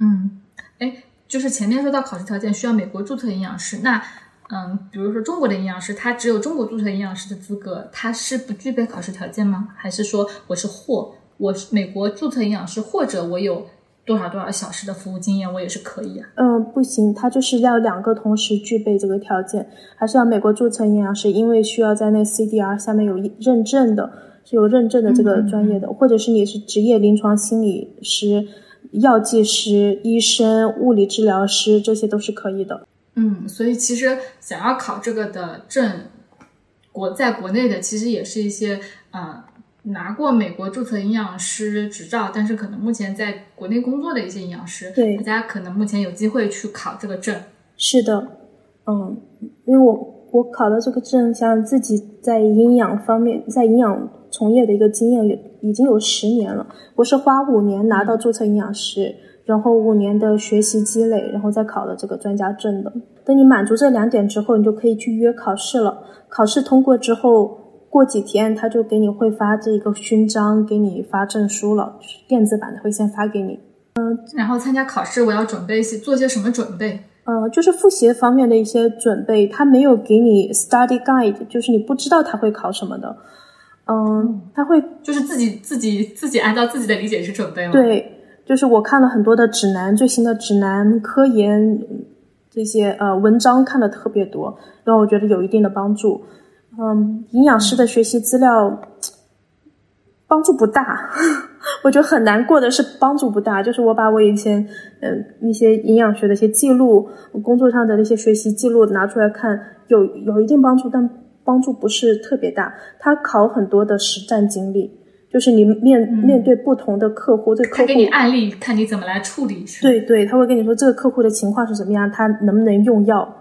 嗯，哎，就是前面说到考试条件需要美国注册营养师，那嗯，比如说中国的营养师，他只有中国注册营养师的资格，他是不具备考试条件吗？还是说我是或我是美国注册营养师，或者我有？多少多少小时的服务经验，我也是可以啊。嗯，不行，他就是要两个同时具备这个条件，还是要美国注册营养师，因为需要在那 CDR 下面有认证的，是有认证的这个专业的，或者是你是职业临床心理师、药剂师、医生、物理治疗师，这些都是可以的。嗯，所以其实想要考这个的证，国在国内的其实也是一些啊。拿过美国注册营养师执照，但是可能目前在国内工作的一些营养师，对大家可能目前有机会去考这个证。是的，嗯，因为我我考的这个证，像自己在营养方面，在营养从业的一个经验有已经有十年了。我是花五年拿到注册营养师，然后五年的学习积累，然后再考了这个专家证的。等你满足这两点之后，你就可以去约考试了。考试通过之后。过几天他就给你会发这个勋章，给你发证书了，电子版的会先发给你。嗯，然后参加考试，我要准备些做些什么准备？呃，就是复习方面的一些准备，他没有给你 study guide，就是你不知道他会考什么的。嗯，他会就是自己自己自己按照自己的理解去准备吗？对，就是我看了很多的指南，最新的指南、科研这些呃文章看的特别多，让我觉得有一定的帮助。嗯，营养师的学习资料帮助不大，我觉得很难过的是帮助不大。就是我把我以前嗯一些营养学的一些记录，工作上的那些学习记录拿出来看，有有一定帮助，但帮助不是特别大。他考很多的实战经历，就是你面面对不同的客户，这客户给你案例，看你怎么来处理。对对，他会跟你说这个客户的情况是怎么样，他能不能用药，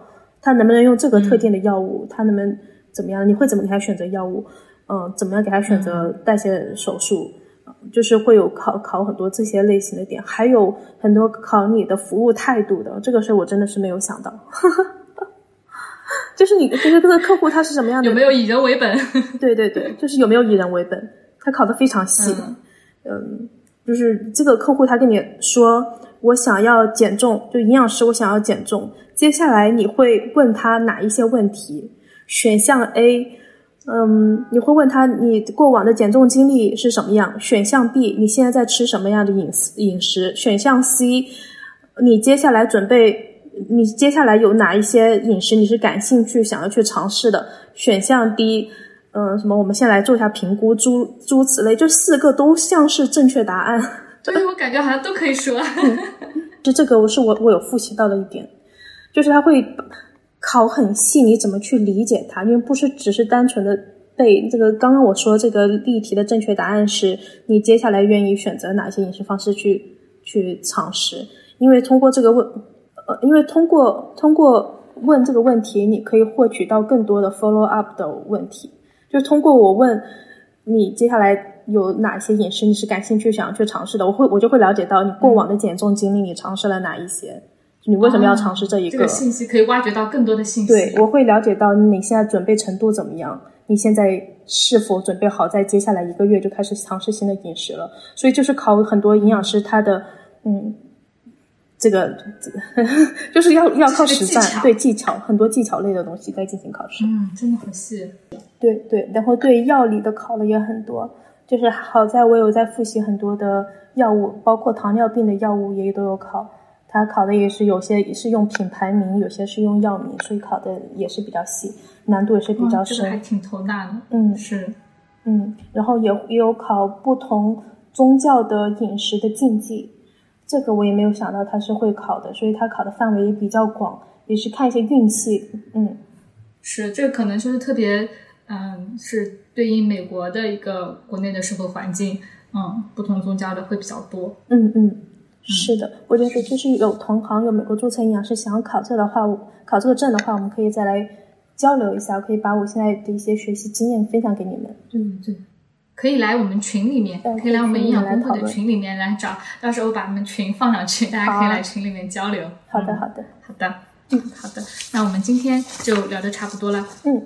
他能不能用这个特定的药物，他能不能。怎么样？你会怎么给他选择药物？嗯，怎么样给他选择代谢手术？就是会有考考很多这些类型的点，还有很多考你的服务态度的。这个事我真的是没有想到。就是你，就是这个客户他是什么样的？有没有以人为本？对对对，就是有没有以人为本？他考的非常细。嗯，就是这个客户他跟你说我想要减重，就营养师我想要减重，接下来你会问他哪一些问题？选项 A。嗯，你会问他你过往的减重经历是什么样？选项 B，你现在在吃什么样的饮食饮食？选项 C，你接下来准备，你接下来有哪一些饮食你是感兴趣想要去尝试的？选项 D，嗯，什么？我们先来做一下评估，诸诸此类，这四个都像是正确答案。对，我感觉好像都可以说。就这个，我是我我有复习到的一点，就是他会。考很细，你怎么去理解它？因为不是只是单纯的背这个。刚刚我说这个例题的正确答案是你接下来愿意选择哪些饮食方式去去尝试？因为通过这个问，呃，因为通过通过问这个问题，你可以获取到更多的 follow up 的问题。就通过我问你接下来有哪些饮食你是感兴趣想要去尝试的，我会我就会了解到你过往的减重经历，你尝试了哪一些。你为什么要尝试这一个？这个信息可以挖掘到更多的信息。对，我会了解到你现在准备程度怎么样，你现在是否准备好在接下来一个月就开始尝试新的饮食了？所以就是考很多营养师他的嗯，这个 就是要要靠实战，对技巧很多技巧类的东西在进行考试。嗯，真的好细。对对，然后对药理的考的也很多，就是好在我有在复习很多的药物，包括糖尿病的药物也都有考。他考的也是有些是用品牌名，有些是用药名，所以考的也是比较细，难度也是比较深。这个还挺头大的。嗯，是，嗯，然后也也有考不同宗教的饮食的禁忌，这个我也没有想到它是会考的，所以它考的范围也比较广，也是看一些运气。嗯，是，这个可能就是特别，嗯，是对应美国的一个国内的社会环境，嗯，不同宗教的会比较多。嗯嗯。是的，我觉得就是有同行有美国注册营养师想要考这的话，考这个证的话，我们可以再来交流一下，可以把我现在的一些学习经验分享给你们。嗯，对，可以来我们群里面，可以来我们营养公会的群里面来找，到时候把我们群放上去，大家可以来群里面交流。好的，好的，好的，嗯，好的，那我们今天就聊的差不多了。嗯，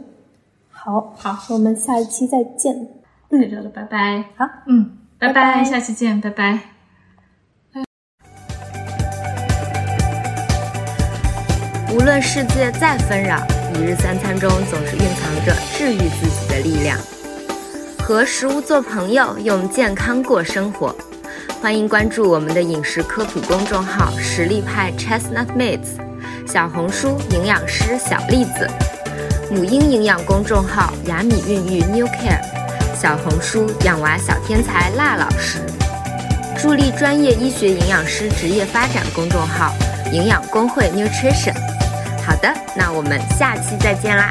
好，好，我们下一期再见。嗯，聊了，拜拜。好，嗯，拜拜，下期见，拜拜。无论世界再纷扰，一日三餐中总是蕴藏着治愈自己的力量。和食物做朋友，用健康过生活。欢迎关注我们的饮食科普公众号“实力派 Chestnut Mates”，小红书营养师小栗子，母婴营养公众号“雅米孕育 New Care”，小红书养娃小天才辣老师，助力专业医学营养师职业发展公众号“营养工会 Nutrition”。好的，那我们下期再见啦。